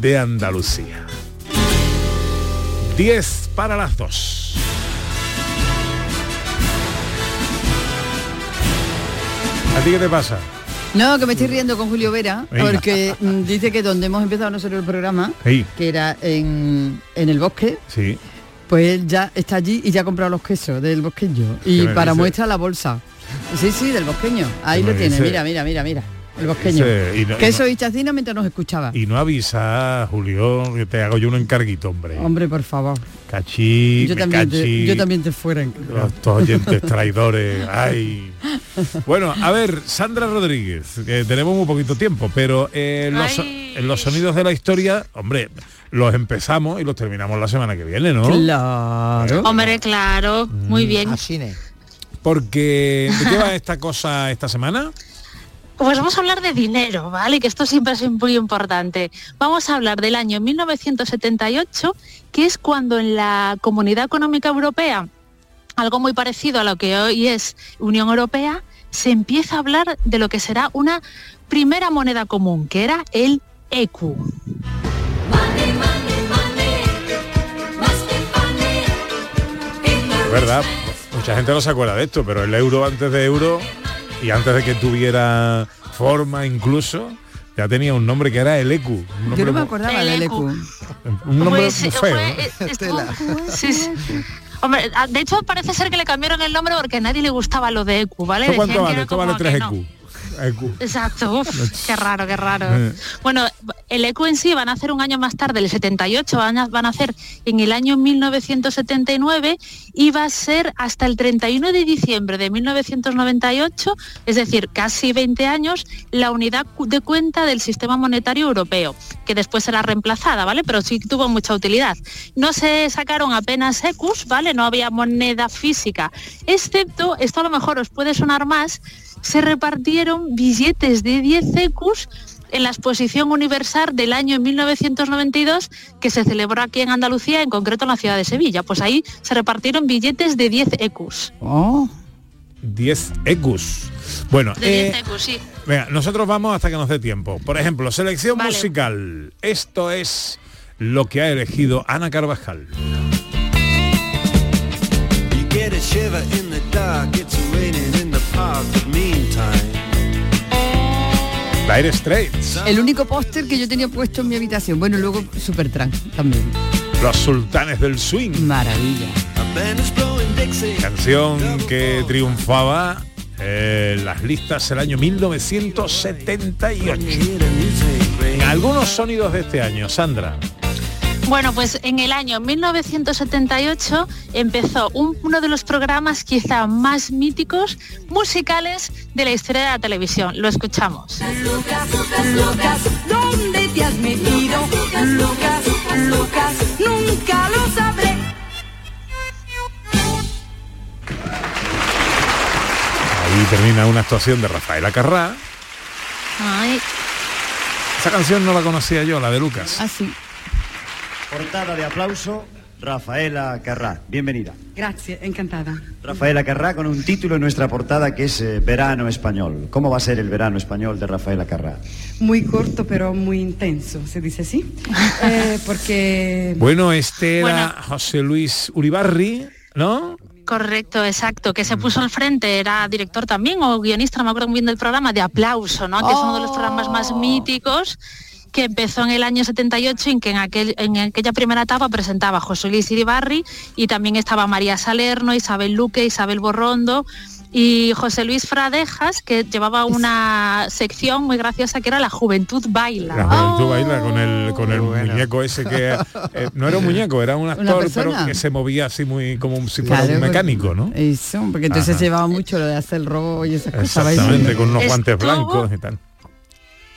de Andalucía. 10 para las 2. ¿A ti qué te pasa? No, que me estoy riendo con Julio Vera, Venga. porque mm, dice que donde hemos empezado nosotros el programa, Sí. que era en, en el bosque, Sí. pues él ya está allí y ya ha comprado los quesos del bosqueño. ¿Qué Y para dice? muestra la bolsa. Sí, sí, del bosqueño. Ahí ¿Qué lo tiene, dice? mira, mira, mira, mira. El bosqueño. Dice, y no- y Queso no- y chacina mientras nos escuchaba. Y no avisa, Julio, que te hago yo un encarguito, hombre. Hombre, por favor. Cachí, yo, me también te, cachí. yo también te fuera. en- Estos oyentes traidores. Ay. Bueno, a ver, Sandra Rodríguez, que tenemos muy poquito tiempo, pero eh, los, en los sonidos de la historia, hombre, los empezamos y los terminamos la semana que viene, ¿no? Claro. Hombre, claro, muy bien. Porque ¿de qué va esta cosa esta semana? Pues vamos a hablar de dinero, ¿vale? Que esto siempre es muy importante. Vamos a hablar del año 1978, que es cuando en la Comunidad Económica Europea, algo muy parecido a lo que hoy es Unión Europea, se empieza a hablar de lo que será una primera moneda común, que era el ECU. Es verdad, mucha gente no se acuerda de esto, pero el euro antes de euro y antes de que tuviera forma incluso, ya tenía un nombre que era el EQ. Un Yo no me acordaba del EQ. Un nombre Pues, muy feo. Hombre, ah, de hecho parece ser que le cambiaron el nombre porque a nadie le gustaba lo de EQ, ¿vale? ¿Esto cuánto vale? Esto vale como 3 que no. EQ. EQ. Exacto, uf, qué raro, qué raro. Eh. Bueno, el EQ en sí van a hacer un año más tarde, el 78, van a, van a hacer en el año 1979 y va a ser hasta el 31 de diciembre de 1998, es decir, casi 20 años, la unidad de cuenta del sistema monetario europeo, que después será reemplazada, ¿vale? Pero sí tuvo mucha utilidad. No se sacaron apenas EQs, ¿vale? No había moneda física, excepto, esto a lo mejor os puede sonar más, se repartieron billetes de 10 EQs en la exposición universal del año 1992 que se celebró aquí en Andalucía, en concreto en la ciudad de Sevilla. Pues ahí se repartieron billetes de 10 EQs. Oh. 10 EQs. Bueno, De eh, 10 EQs, sí. venga, nosotros vamos hasta que nos dé tiempo. Por ejemplo, selección Vale. musical. Esto es lo que ha elegido Ana Carvajal. You get a Dire Straits, El único póster que yo tenía puesto en mi habitación. Bueno, luego Supertramp también. los sultanes del swing. Maravilla. Canción que triunfaba en las listas el año 1978. En algunos sonidos de este año, Sandra. Bueno, pues en el año 1978 empezó un- uno de los programas quizá más míticos musicales de la historia de la televisión. Lo escuchamos. Lucas, Lucas, ¿dónde te has metido? Lucas, Lucas, nunca lo sabré. Ahí termina una actuación de Rafaela Carrá. Ay, Esa canción no la conocía yo, la de Lucas. Así. Portada de aplauso, Rafaela Carrá. Bienvenida. Gracias, encantada. Rafaela Carrá con un título en nuestra portada que es eh, Verano Español. ¿Cómo va a ser el verano español de Rafaela Carrá? Muy corto, pero muy intenso, se dice así. Eh, porque... Bueno, este era José Luis Uribarri, ¿no? correcto, exacto, que se puso al frente, era director también o guionista, no me acuerdo muy bien del programa, de Aplauso, ¿no? Que es uno de los programas más míticos que empezó en el año 78 en que en, aquel, en aquella primera etapa presentaba José Luis Iribarri y también estaba María Salerno, Isabel Luque, Isabel Borrondo y José Luis Fradejas, que llevaba una sección muy graciosa que era La Juventud Baila. La juventud baila con el con el muñeco ese que eh, no era un muñeco, era un actor pero que se movía así muy como si fuera Claro, un mecánico, ¿no? Eso, porque entonces Ajá. llevaba mucho lo de hacer el robo y esas cosas. Exactamente, con unos guantes Estuvo- blancos y tal.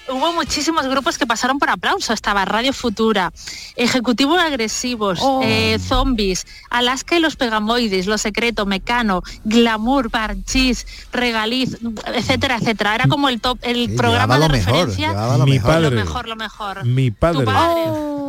Hubo muchísimos grupos que pasaron por aplauso. Estaba Radio Futura, Ejecutivos Agresivos, eh, Zombies, Alaska y los Pegamoides, Lo Secreto, Mecano, Glamour, Parchís, Regaliz, etcétera, etcétera. Era como el top, el programa de mejor, referencia. lo Mi mejor. padre. Lo mejor, lo mejor. Mi padre,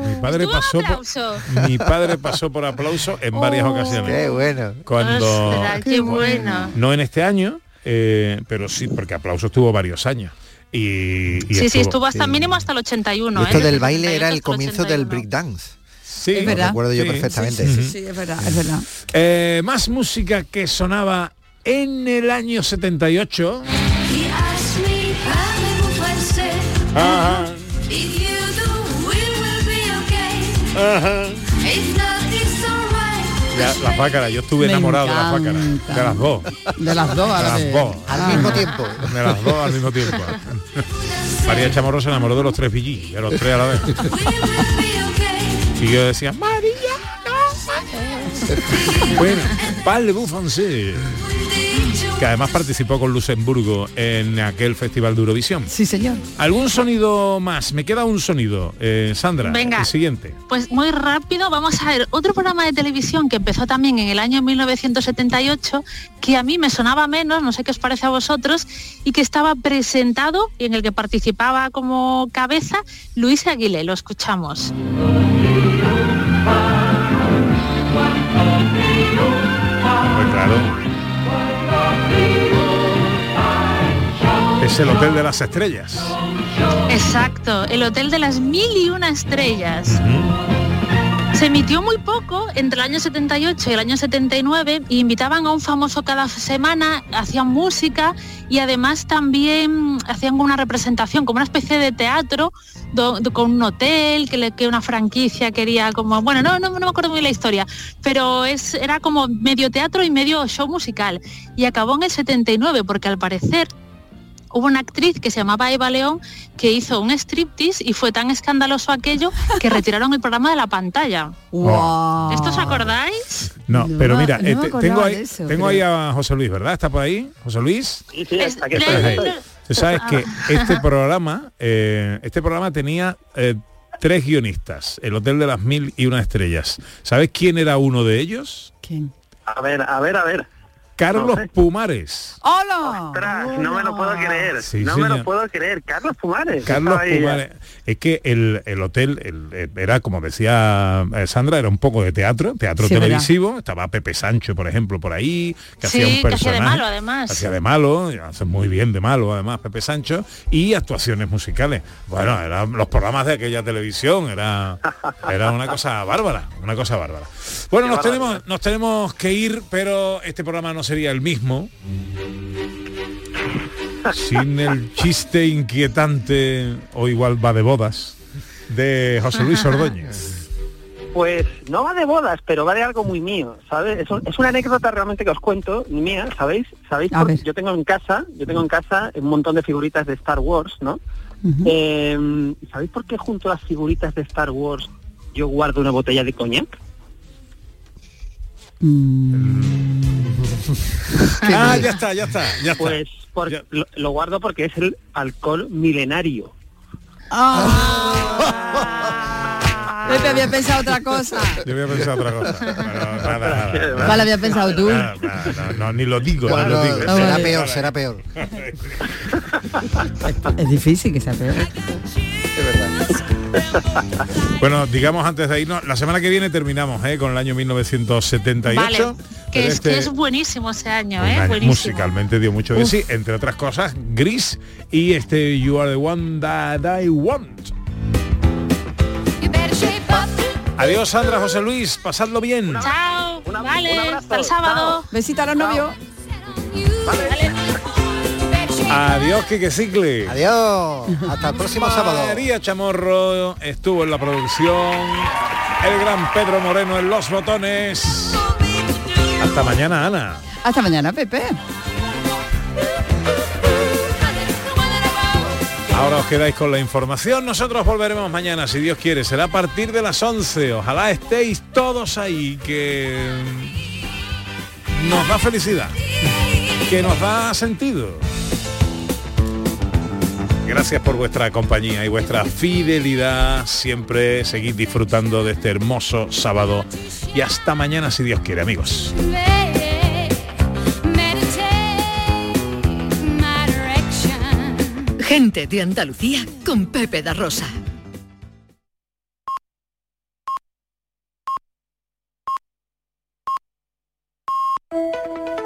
mi padre pasó por, aplauso. mi padre pasó por aplauso en varias ocasiones. Qué bueno. Cuando Ostras, qué bueno. no en este año, eh, pero sí, porque aplauso estuvo varios años. Y, y Sí, sí, estuvo hasta mínimo hasta el 81. Y esto ¿eh? del baile 78 era el comienzo del 81. break dance. Sí, Es Lo verdad. recuerdo yo Sí, perfectamente. Sí, sí, sí, es verdad, es verdad. Eh, más música que sonaba en el año 78. He asked me how it would say, Ajá, if you do, we will be okay. ajá. Ya, la fácara, yo estuve Me enamorado de la fácara, de las dos. De las dos a De la las dos. Al mismo tiempo. De las dos al mismo tiempo. María Chamorro se enamoró de los tres VG, de los tres a la vez. Y yo decía, María, no. bueno, Parle-vous français. Que además participó con Luxemburgo en aquel festival de Eurovisión. Sí, señor. ¿Algún sonido más? Me queda un sonido. Eh, Sandra, Venga. el siguiente. Pues muy rápido vamos a ver otro programa de televisión que empezó también en el año 1978, que a mí me sonaba menos, no sé qué os parece a vosotros, y que estaba presentado y en el que participaba como cabeza Luis Aguilé. Lo escuchamos. Es el Hotel de las Estrellas. Exacto, el Hotel de las Mil y Una Estrellas. Se emitió muy poco entre el año 78 y el año 79 y invitaban a un famoso cada semana, hacían música y además también hacían una representación, como una especie de teatro do- do- con un hotel, que, le- que una franquicia quería como, bueno, no, no, no me acuerdo muy la historia, pero es, era como medio teatro y medio show musical. Y acabó en el 79 porque al parecer hubo una actriz que se llamaba Eva León que hizo un striptease y fue tan escandaloso aquello que retiraron el programa de la pantalla. Wow. ¿Esto os acordáis? No, No pero mira, no eh, tengo, ahí, eso, tengo pero- ahí a José Luis, ¿verdad? ¿Está por ahí? José Luis. Sí, sí, aquí ahí. Tú sabes que este programa, eh, este programa tenía eh, tres guionistas, el Hotel de las Mil y una estrellas. ¿Sabes quién era uno de ellos? ¿Quién? A ver, a ver, a ver. Carlos No sé. Pumares. ¡Hola! Ostras, no me lo puedo creer. Sí, no me lo puedo creer. Carlos Pumares. Carlos. Pumares. Es que el, el hotel el- era, como decía eh, Sandra, era un poco de teatro, teatro Sí, ¿verdad? televisivo. Estaba Pepe Sancho, por ejemplo, por ahí, que Sí, hacía un que hacía personaje. de malo, además. Hacía de malo, hace muy bien de malo, además, Pepe Sancho, y actuaciones musicales. Bueno, eran los programas de aquella televisión, era, era una cosa bárbara, una cosa bárbara. Bueno, nos tenemos, nos tenemos que ir, pero este programa no sería el mismo sin el chiste inquietante, o igual va de bodas, de José Luis Ordóñez. Pues no va de bodas, pero va de algo muy mío, ¿sabes? Es, un- es una anécdota realmente que os cuento, ni mía, ¿sabéis? ¿Sabéis? Yo tengo en casa, yo tengo en casa un montón de figuritas de Star Wars, ¿no? Eh, ¿Sabéis por qué junto a las figuritas de Star Wars yo guardo una botella de coñac? ah, ya está, ya está, ya está. Pues por- lo, lo guardo porque es el alcohol milenario. Pepe había pensado otra cosa. Yo había pensado otra cosa. pero nada, nada. ¿Cuál había pensado tú? Nada, nada, no, no, ni lo digo, Bueno, ni lo digo. será vale. peor, será peor. Es difícil que sea peor. Bueno, digamos antes de irnos, la semana que viene terminamos ¿eh? con el año 1978. Vale, que es, este- que es buenísimo ese año, un ¿eh? año Buenísimo. musicalmente dio mucho de Uf. sí, entre otras cosas, Gris y este You Are the One That I Want. Adiós Sandra, José Luis, pasadlo bien. Chao, vale, hasta el sábado. Besito a los novios. Adiós, Kike Cicle. Adiós. Hasta el próximo sábado. María Chamorro estuvo en la producción. El gran Pedro Moreno en los botones. Hasta mañana, Ana. Hasta mañana, Pepe. Ahora os quedáis con la información. Nosotros volveremos mañana, si Dios quiere. Será a partir de las 11. Ojalá estéis todos ahí, que nos da felicidad, que nos da sentido. Gracias por vuestra compañía y vuestra fidelidad. Siempre seguid disfrutando de este hermoso sábado. Y hasta mañana, si Dios quiere, amigos. Gente de Andalucía con Pepe da.